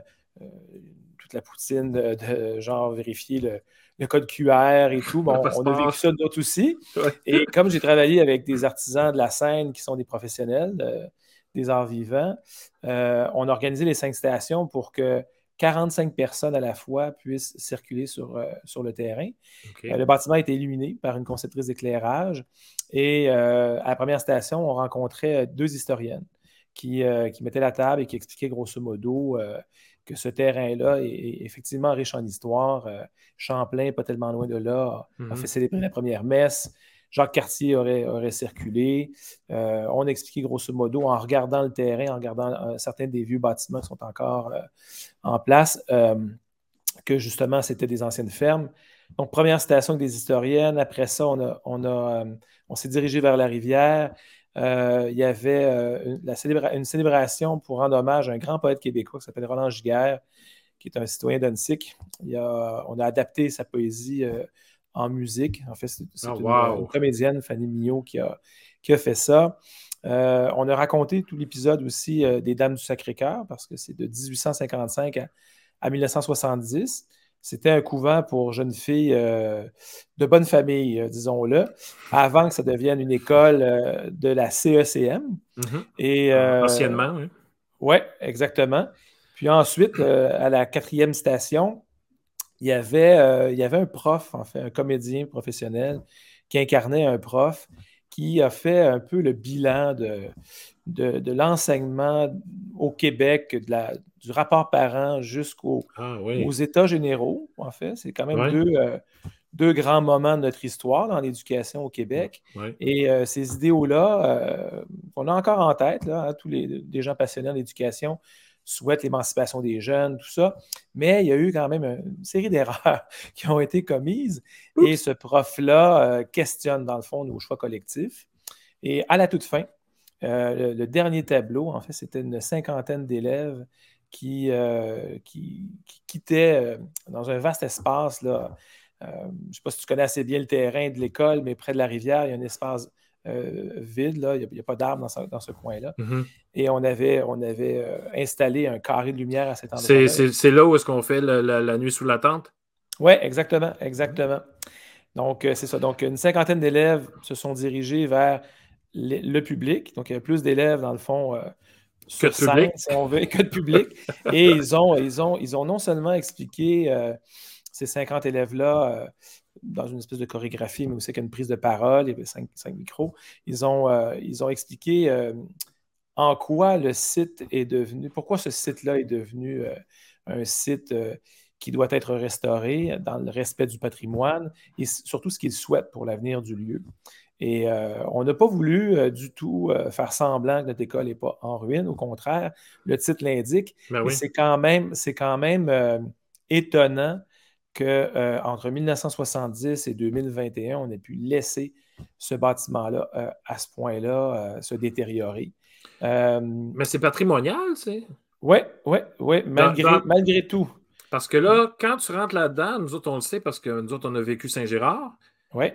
toute la poutine de, genre vérifier le, code QR et tout. Bon, on a vécu ça d'autres aussi. Et comme j'ai travaillé avec des artisans de la scène qui sont des professionnels des arts vivants, on a organisé les cinq stations pour que 45 personnes à la fois puissent circuler sur, euh, sur le terrain. Euh, le bâtiment a été illuminé par une conceptrice d'éclairage. Et euh, à la première station, on rencontrait deux historiennes qui, qui, mettaient la table et qui expliquaient grosso modo que ce terrain-là est, effectivement riche en histoire. Champlain, pas tellement loin de là, a mhm. fait célébrer la première messe. Jacques Cartier aurait, circulé. Euh, on a expliqué grosso modo en regardant le terrain, en regardant euh, certains des vieux bâtiments qui sont encore euh, en place, que justement c'était des anciennes fermes. Donc, première avec des historiennes. Après ça, on, s'est dirigé vers la rivière. il y avait une, célébration pour rendre hommage à un grand poète québécois qui s'appelle Roland Giguère, qui est un citoyen d'Annecy. on a adapté sa poésie en musique. En fait, c'est ah, une, comédienne, Fanny Mignot, qui a, qui a fait ça. Euh, on a raconté tout l'épisode aussi euh, des Dames du Sacré-Cœur, parce que c'est de 1855 à, 1970. C'était un couvent pour jeunes filles euh, de bonne famille, disons-le, avant que ça devienne une école de la CECM. Mm-hmm. Et, Anciennement, oui. Oui, exactement. Puis ensuite, à la quatrième station, il y, avait, euh, il y avait un prof, en fait, un comédien professionnel qui incarnait un prof qui a fait un peu le bilan de, de, l'enseignement au Québec, de la, du rapport parent jusqu'aux ah États généraux, en fait. C'est quand même deux, euh, deux, grands moments de notre histoire dans l'éducation au Québec. Et euh, ces idéaux-là, on a encore en tête, là, hein, tous les, les, gens passionnés en éducation, souhaite l'émancipation des jeunes, tout ça. Mais il y a eu quand même une série d'erreurs qui ont été commises et ce prof-là euh, questionne dans le fond nos choix collectifs. Et à la toute fin, euh, le, dernier tableau, en fait, c'était une cinquantaine d'élèves qui, euh, qui, quittaient dans un vaste espace. Là, je ne sais pas si tu connais assez bien le terrain de l'école, mais près de la rivière, il y a un espace euh, vide, là. il n'y a, pas d'arbre dans, ce coin-là. Mm-hmm. Et on avait, on avait euh, installé un carré de lumière à cet endroit. C'est là où est-ce qu'on fait la, nuit sous la tente? Oui, exactement, exactement. Donc, euh, c'est ça. Donc, une cinquantaine d'élèves se sont dirigés vers le, public. Donc, il y a plus d'élèves, dans le fond, que de public. si on veut, que de public. Et ils ont, ils, ont, ils ont non seulement expliqué ces 50 élèves-là dans une espèce de chorégraphie, mais aussi avec une prise de parole, il y avait cinq, micros. Ils ont, euh, ils ont expliqué euh, en quoi le site est devenu, pourquoi ce site-là est devenu euh, un site qui doit être restauré dans le respect du patrimoine et surtout ce qu'ils souhaitent pour l'avenir du lieu. Et on n'a pas voulu du tout faire semblant que notre école n'est pas en ruine. Au contraire, le titre l'indique. Ben c'est quand même, quand même étonnant qu'entre euh, 1970 et 2021, on ait pu laisser ce bâtiment-là euh, à ce point-là euh, se détériorer. Mais c'est patrimonial, c'est? Oui, oui, oui, malgré, malgré tout. Parce que là, quand tu rentres là-dedans, nous autres, on le sait parce que nous autres, on a vécu Saint-Gérard. Oui.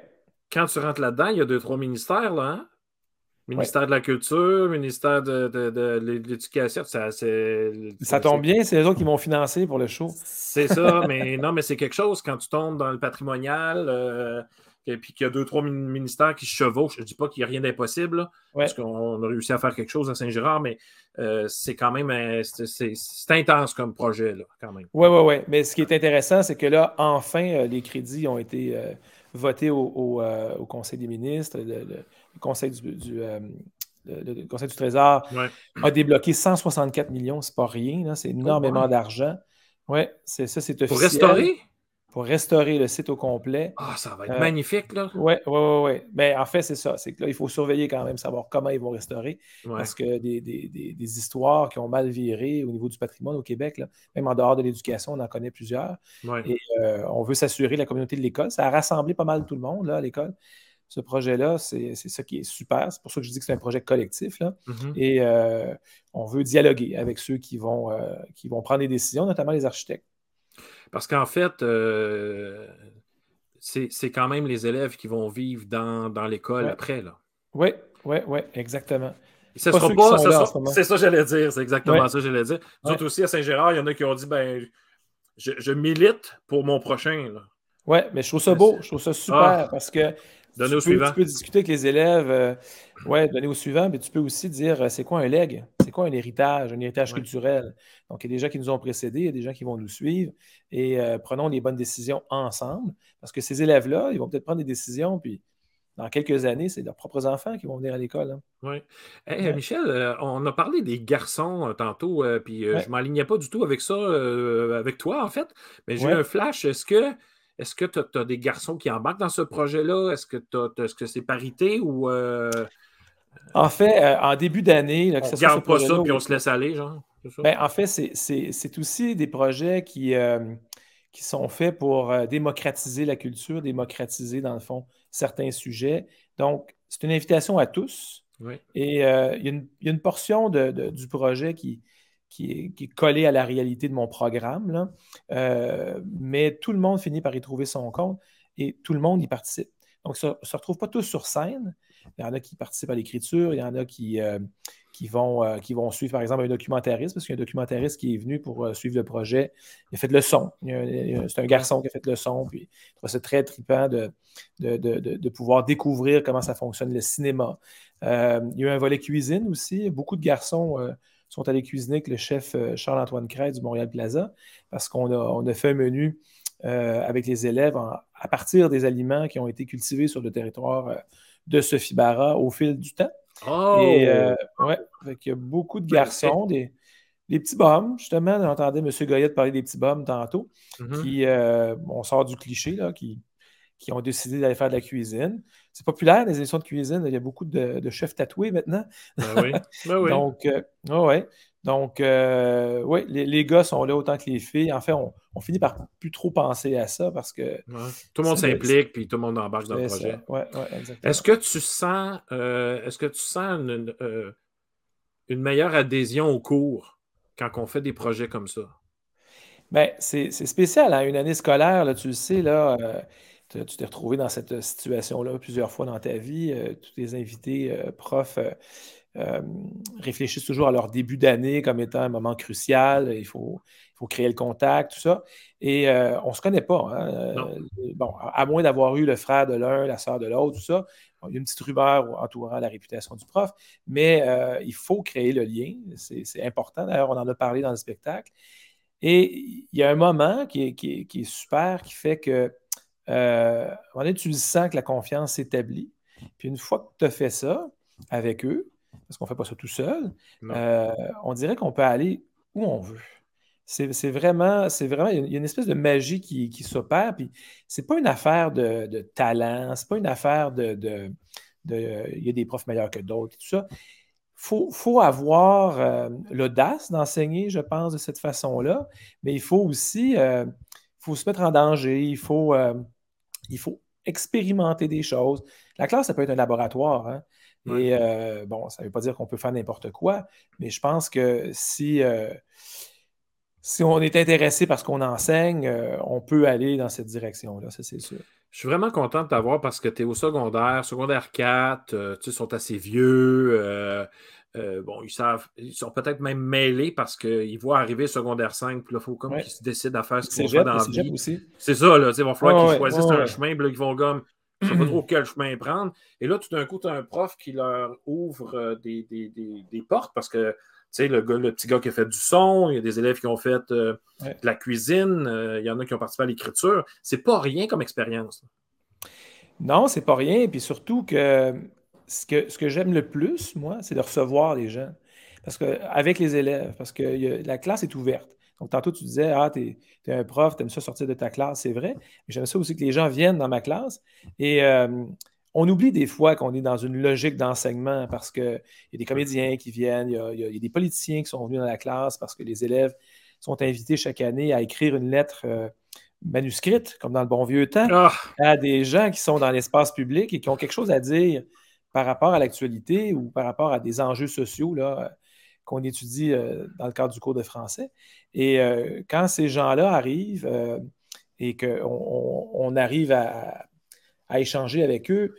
Quand tu rentres là-dedans, il y a deux, trois ministères, là, hein? Ministère de la Culture, ministère de, l'Éducation, ça, ça tombe bien, c'est eux autres qui m'ont financé pour le show. C'est ça, mais non, mais c'est quelque chose quand tu tombes dans le patrimonial, euh, et puis qu'il y a deux, trois ministères qui se chevauchent. Je ne dis pas qu'il n'y a rien d'impossible, parce qu'on a réussi à faire quelque chose à Saint-Gérard, mais euh, c'est quand même c'est intense comme projet, là, quand même. Oui, oui, oui. Mais ce qui est intéressant, c'est que là, enfin, euh, les crédits ont été votés au, Conseil des ministres. le, le Conseil du, euh, Conseil du Trésor a débloqué 164 millions, c'est pas rien, c'est énormément d'argent. Oui, c'est ça, c'est officiel. Pour restaurer? Pour restaurer le site au complet. Ah, ça va être magnifique, là. Oui, oui, oui. Mais en fait, c'est ça. C'est que là, il faut surveiller quand même, savoir comment ils vont restaurer. Parce que des, histoires qui ont mal viré au niveau du patrimoine au Québec, même en dehors de l'éducation, on en connaît plusieurs. Et euh, on veut s'assurer la communauté de l'école. Ça a rassemblé pas mal tout le monde, là, à l'école ce projet-là, c'est ça qui est super. C'est pour ça que je dis que c'est un projet collectif. Là. Mm-hmm. Et euh, on veut dialoguer avec ceux qui vont, euh, qui vont prendre des décisions, notamment les architectes. Parce qu'en fait, euh, c'est quand même les élèves qui vont vivre dans, l'école après. Oui, oui, oui, exactement. Ce c'est ça que j'allais dire, c'est exactement ça que j'allais dire. Nous aussi, à Saint-Gérard, il y en a qui ont dit ben, je, milite pour mon prochain. Oui, mais je trouve ça beau, je trouve ça super ah. parce que au. Tu peux discuter avec les élèves, euh, ouais, donner au suivant, mais tu peux aussi dire euh, c'est quoi un leg, c'est quoi un héritage, un héritage culturel? Donc, il y a des gens qui nous ont précédés, il y a des gens qui vont nous suivre et euh, prenons les bonnes décisions ensemble parce que ces élèves-là, ils vont peut-être prendre des décisions, puis dans quelques années, c'est leurs propres enfants qui vont venir à l'école. Hein. Oui. Michel, on a parlé des garçons tantôt, puis je ne m'alignais pas du tout avec ça, avec toi, en fait, mais j'ai eu un flash. Est-ce que est-ce que tu as, des garçons qui embarquent dans ce projet-là? Est-ce que c'est parité ou. Euh, en fait, euh, en début d'année. On ne garde pas ça puis on se laisse aller, genre? Ben, en fait, c'est aussi des projets qui, euh, qui sont faits pour démocratiser la culture, démocratiser, dans le fond, certains sujets. Donc, c'est une invitation à tous. Et il y, a une portion du projet qui, qui est, collé à la réalité de mon programme. Euh, mais tout le monde finit par y trouver son compte et tout le monde y participe. Donc, ça ne se retrouve pas tous sur scène. Il y en a qui participent à l'écriture, il y en a qui, euh, qui, vont, euh, qui vont suivre, par exemple, un documentariste, parce qu'il y a un documentariste qui est venu pour suivre le projet. Il a fait le son. C'est un garçon qui a fait le son. Puis, c'est très trippant de de, de, pouvoir découvrir comment ça fonctionne le cinéma. il y a eu un volet cuisine aussi. Beaucoup de garçons sont allés cuisiner avec le chef euh, Charles-Antoine Cray du Montréal Plaza parce qu'on a, on a fait un menu euh, avec les élèves à partir des aliments qui ont été cultivés sur le territoire euh, de Sophie Barra au fil du temps. Oh! Et ouais, il y a beaucoup de garçons, des, petits bums, justement. On entendait M. Goyette parler des petits bums tantôt, mm-hmm. qui, on sort du cliché, là, qui, qui ont décidé d'aller faire de la cuisine. C'est populaire, les émissions de cuisine. Il y a beaucoup de, chefs tatoués maintenant. Ben oui. Ben oui. Donc, euh, ouais. Donc, euh, oui, les, gars sont là autant que les filles. En fait, on, finit par plus trop penser à ça parce que. Tout le monde s'implique puis tout le monde embarque dans le projet. Ouais, exactement. Est-ce que tu sens, euh, est-ce que tu sens une, une, meilleure adhésion au cours quand on fait des projets comme ça? Bien, c'est spécial. Hein? Une année scolaire, là, tu le sais, là tu t'es retrouvé dans cette situation-là plusieurs fois dans ta vie. Euh, tous les invités euh, profs euh, réfléchissent toujours à leur début d'année comme étant un moment crucial. Il faut, faut créer le contact, tout ça. Et on ne se connaît pas. Hein, bon, à moins d'avoir eu le frère de l'un, la sœur de l'autre, tout ça. il y a une petite rumeur entourant la réputation du prof, mais il faut créer le lien. C'est important. D'ailleurs, on en a parlé dans le spectacle. Et il y a un moment qui est super qui fait que euh, à un moment donné, tu sens que la confiance s'établit. Puis une fois que tu as fait ça avec eux, parce qu'on ne fait pas ça tout seul, euh, on dirait qu'on peut aller où on veut. C'est vraiment, c'est vraiment, il y a une espèce de magie qui, qui s'opère. Puis c'est pas une affaire de, de talent, c'est pas une affaire de, de, il y a des profs meilleurs que d'autres, tout ça. Il faut, avoir euh, l'audace d'enseigner, je pense, de cette façon-là, mais il faut aussi, il faut se mettre en danger, il faut, il faut expérimenter des choses. La classe, ça peut être un laboratoire. Hein. Et euh, bon, ça ne veut pas dire qu'on peut faire n'importe quoi, mais je pense que si, euh, si on est intéressé par ce qu'on enseigne, euh, on peut aller dans cette direction-là, ça c'est sûr. Je suis vraiment content de t'avoir parce que tu es au secondaire, secondaire 4, euh, tu sont assez vieux. Euh, bon, ils savent, ils sont peut-être même mêlés parce qu'ils voient arriver secondaire 5, puis là, il faut comme qu'ils se décident à faire ce qu'ils faire dans la vie. C'est ça, là, il va falloir qu'ils choisissent un chemin, puis là, ils vont comme, ne sais pas trop quel chemin prendre. Et là, tout d'un coup, tu as un prof qui leur ouvre des, des, des, des portes parce que sais, le, le petit gars qui a fait du son, il y a des élèves qui ont fait euh, de la cuisine, euh, il y en a qui ont participé à l'écriture. C'est pas rien comme expérience. Non, c'est pas rien. Et puis surtout que ce que, ce que j'aime le plus, moi, c'est de recevoir les gens. Parce que, avec les élèves, parce que la classe est ouverte. Donc, tantôt, tu disais, ah, tu es, un prof, tu aimes ça sortir de ta classe, c'est vrai. Mais j'aime ça aussi que les gens viennent dans ma classe. Et euh, on oublie des fois qu'on est dans une logique d'enseignement parce qu'il y a des comédiens qui viennent, il y, a, des politiciens qui sont venus dans la classe parce que les élèves sont invités chaque année à écrire une lettre euh, manuscrite, comme dans le bon vieux temps, ah! à des gens qui sont dans l'espace public et qui ont quelque chose à dire par rapport à l'actualité ou par rapport à des enjeux sociaux là, qu'on étudie euh, dans le cadre du cours de français. Et euh, quand ces gens-là arrivent et qu'on on arrive à échanger avec eux,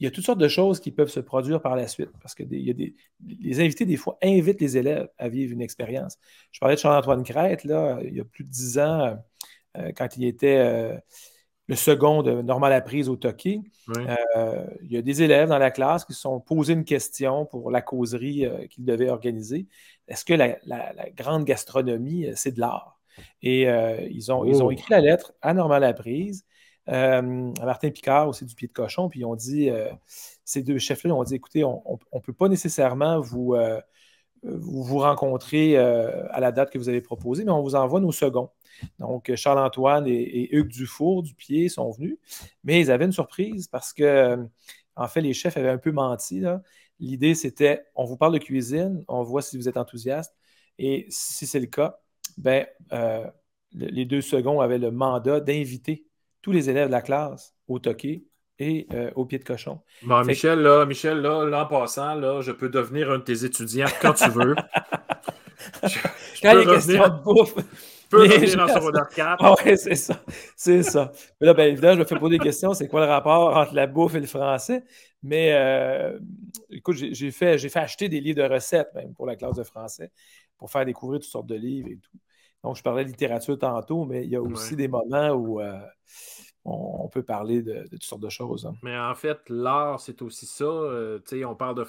il y a toutes sortes de choses qui peuvent se produire par la suite parce que les invités, des fois, invitent les élèves à vivre une expérience. Je parlais de Charles-Antoine Crête, il y a plus de dix ans, euh, quand il était euh, le second de Normal Apprise au Toki. Euh, il y a des élèves dans la classe qui se sont posés une question pour la causerie qu'ils devaient organiser. Est-ce que la, grande gastronomie, c'est de l'art? Et ils, ont, ils ont oh. écrit la lettre à Normal Apprise euh, à Martin Picard aussi du pied de cochon, puis ils ont dit, euh, ces deux chefs-là ont dit, écoutez, on ne peut pas nécessairement vous, euh, vous, rencontrer à la date que vous avez proposée, mais on vous envoie nos seconds. Donc, Charles-Antoine et, Hugues Dufour du pied sont venus, mais ils avaient une surprise parce que, en fait, les chefs avaient un peu menti. L'idée, c'était, on vous parle de cuisine, on voit si vous êtes enthousiaste, et si c'est le cas, ben, les deux seconds avaient le mandat d'inviter tous les élèves de la classe au toqué et euh, au pied de cochon. Bon, Michel, là, Michel, là, en passant, là, je peux devenir un de tes étudiants quand tu veux. je, quand il y a question de bouffe. Je peux revenir en secondaire 4. Ah oui, c'est ça. C'est ça. Mais là, bien évidemment, je me fais poser des questions. C'est quoi le rapport entre la bouffe et le français? Mais euh, écoute, j'ai fait, fait acheter des livres de recettes même pour la classe de français, pour faire découvrir toutes sortes de livres et tout. Donc, je parlais de littérature tantôt, mais il y a aussi des moments où euh, on, peut parler de, toutes sortes de choses. Hein. Mais en fait, l'art, c'est aussi ça. Euh, on parle de.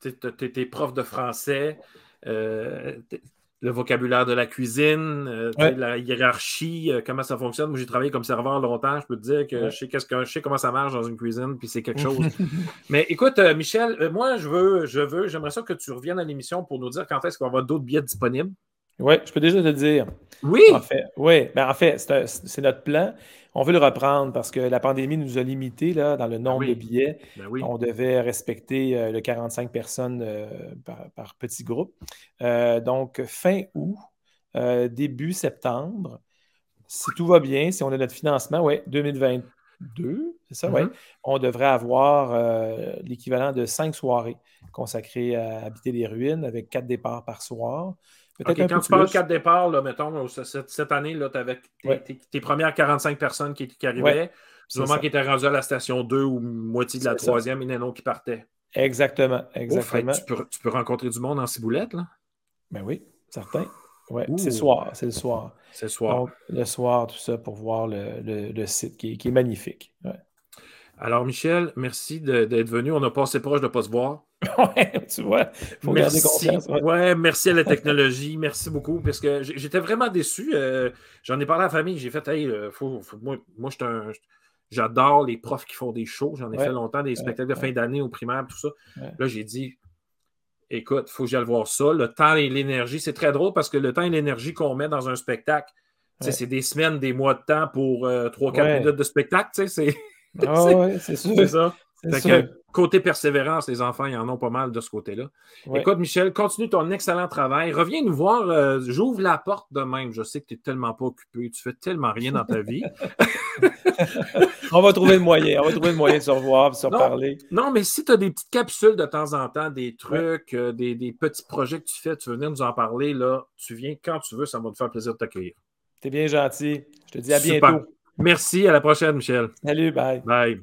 Tu es prof de français, euh, le vocabulaire de la cuisine, la hiérarchie, comment ça fonctionne. Moi, j'ai travaillé comme serveur longtemps. Je peux te dire que, je, sais que je sais comment ça marche dans une cuisine, puis c'est quelque chose. mais écoute, Michel, moi, je veux, je veux, j'aimerais ça que tu reviennes à l'émission pour nous dire quand est-ce qu'on va avoir d'autres billets disponibles. Oui, je peux déjà te dire. Oui. En fait, oui. Ben, en fait, c'est notre plan. On veut le reprendre parce que la pandémie nous a limités là, dans le ben nombre de billets. Ben On devait respecter euh, le 45 personnes euh, par, petit groupe. Euh, donc, fin août, début septembre, si tout va bien, si on a notre financement, oui, 2022, c'est ça, oui, mm-hmm. on devrait avoir l'équivalent de cinq soirées consacrées à habiter les ruines avec quatre départs par soir quand tu parles de quatre départs, là, mettons, cette, année, tu avais tes, premières 45 personnes qui, arrivaient. C'est le moment qui était rendu à la station 2 ou moitié de la troisième, il y en a qui partaient. Exactement. exactement. tu, peux, rencontrer du monde en ciboulette, là? Ben oui, certain. Ouais, c'est le soir. C'est le soir. C'est le soir. le soir, tout ça, pour voir le, site qui est, magnifique. Alors, Michel, merci d'être venu. On a passé proche de ne pas se voir. ouais, tu vois, faut garder confiance. Ouais. merci à la technologie. merci beaucoup. Parce que j'étais vraiment déçu. Euh, j'en ai parlé à la famille. J'ai fait, hey, euh, moi, moi j'adore les profs qui font des shows. J'en ai fait longtemps, des spectacles de fin d'année au primaire, tout ça. Là, j'ai dit, écoute, il faut que j'aille voir ça. Le temps et l'énergie, c'est très drôle parce que le temps et l'énergie qu'on met dans un spectacle, c'est des semaines, des mois de temps pour 3-4 euh, minutes de spectacle. C'est ah c'est ça. côté persévérance, les enfants, ils en ont pas mal de ce côté-là. Écoute, Michel, continue ton excellent travail. Reviens nous voir. Euh, j'ouvre la porte de même. Je sais que tu n'es tellement pas occupé. Tu fais tellement rien dans ta vie. on va trouver le moyen. On va trouver le moyen de se revoir, de se parler. Non, mais si tu as des petites capsules de temps en temps, des trucs, euh, des, petits projets que tu fais, tu veux venir nous en parler, là, tu viens quand tu veux. Ça va te faire plaisir de t'accueillir. es bien gentil. Je te dis à bientôt. Merci, à la prochaine, Michel. Salut, bye. Bye.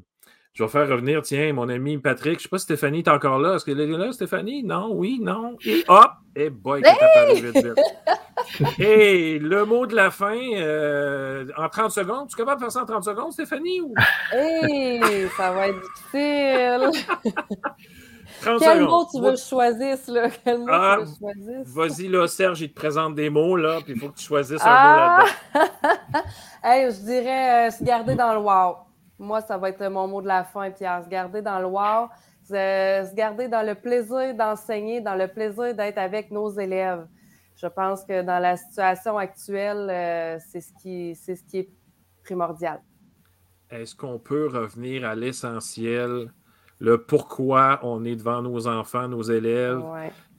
Je vais faire revenir, tiens, mon ami Patrick. Je ne sais pas si Stéphanie est encore là. Est-ce qu'elle est là, Stéphanie? Non, oui, non. Et hop! Et boy, hey! vite, vite. Et le mot de la fin, euh, en 30 secondes. Tu es capable de faire ça en 30 secondes, Stéphanie? Ou... Hey, ça va être difficile. Quel mot tu veux que je choisisse, là? Quel mot ah, tu veux que je Vas-y, là, Serge, il te présente des mots, là, puis il faut que tu choisisses un mot là-dedans. Ah! hey, je dirais euh, se garder dans le wow. Moi, ça va être mon mot de la fin, Pierre. Se garder dans le wow, se, garder dans le plaisir d'enseigner, dans le plaisir d'être avec nos élèves. Je pense que dans la situation actuelle, euh, c'est ce, qui, ce qui est primordial. Est-ce qu'on peut revenir à l'essentiel, le pourquoi on est devant nos enfants, nos élèves,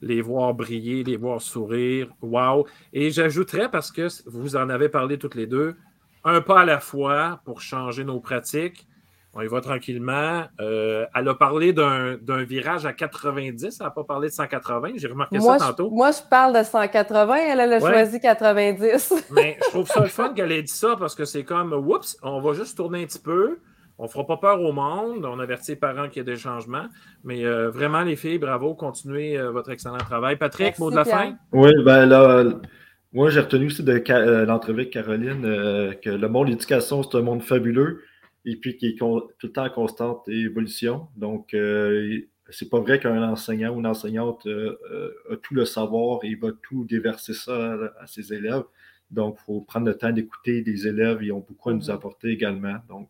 les voir briller, les voir sourire? Wow! Et j'ajouterais, parce que vous en avez parlé toutes les deux, un pas à la fois pour changer nos pratiques. On y va tranquillement. Euh, elle a parlé d'un virage à 90, elle n'a pas parlé de 180. J'ai remarqué ça tantôt. moi, je parle de 180, elle, a choisi 90. Mais je trouve ça le fun qu'elle ait dit ça parce que c'est comme, oups, on va juste tourner un petit peu. On ne fera pas peur au monde. On avertit les parents qu'il y a des changements. Mais euh, vraiment, les filles, bravo. Continuez euh, votre excellent travail. Patrick, mot de la fin? Oui, ben là, moi, j'ai retenu aussi de euh, l'entrevue avec Caroline euh, que le monde de l'éducation, c'est un monde fabuleux et puis qui est tout le temps en constante évolution. Donc, euh, c'est pas vrai qu'un enseignant ou une enseignante a tout le savoir et va tout déverser ça à, ses élèves. Donc, il faut prendre le temps d'écouter des élèves. Ils ont beaucoup à nous mm-hmm. apporter également. Donc,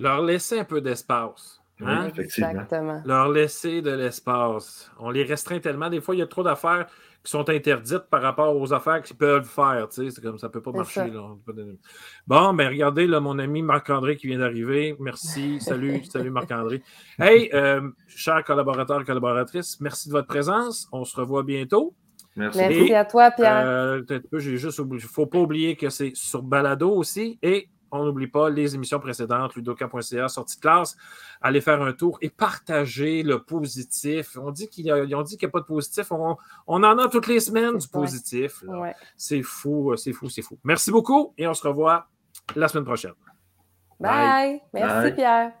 Leur laisser un peu d'espace. Hein? Exactement. Leur laisser de l'espace. On les restreint tellement. Des fois, il y a trop d'affaires qui sont interdites par rapport aux affaires qu'ils peuvent faire. C'est comme ça ne peut pas marcher. Bon, ben regardez, là, mon ami Marc-André qui vient d'arriver. Merci. Salut, salut Marc-André. Hey, euh, chers collaborateurs et collaboratrices, merci de votre présence. On se revoit bientôt. Merci, à toi, Pierre. Euh, j'ai juste Il ne faut pas oublier que c'est sur Balado aussi. Et on n'oublie pas les émissions précédentes, ludoka.ca, sortie de classe. Allez faire un tour et partager le positif. On dit qu'ils ont dit qu'il n'y a pas de positif. On, en a toutes les semaines du positif. C'est fou, c'est fou, c'est fou. Merci beaucoup et on se revoit la semaine prochaine. Bye. Merci, Pierre.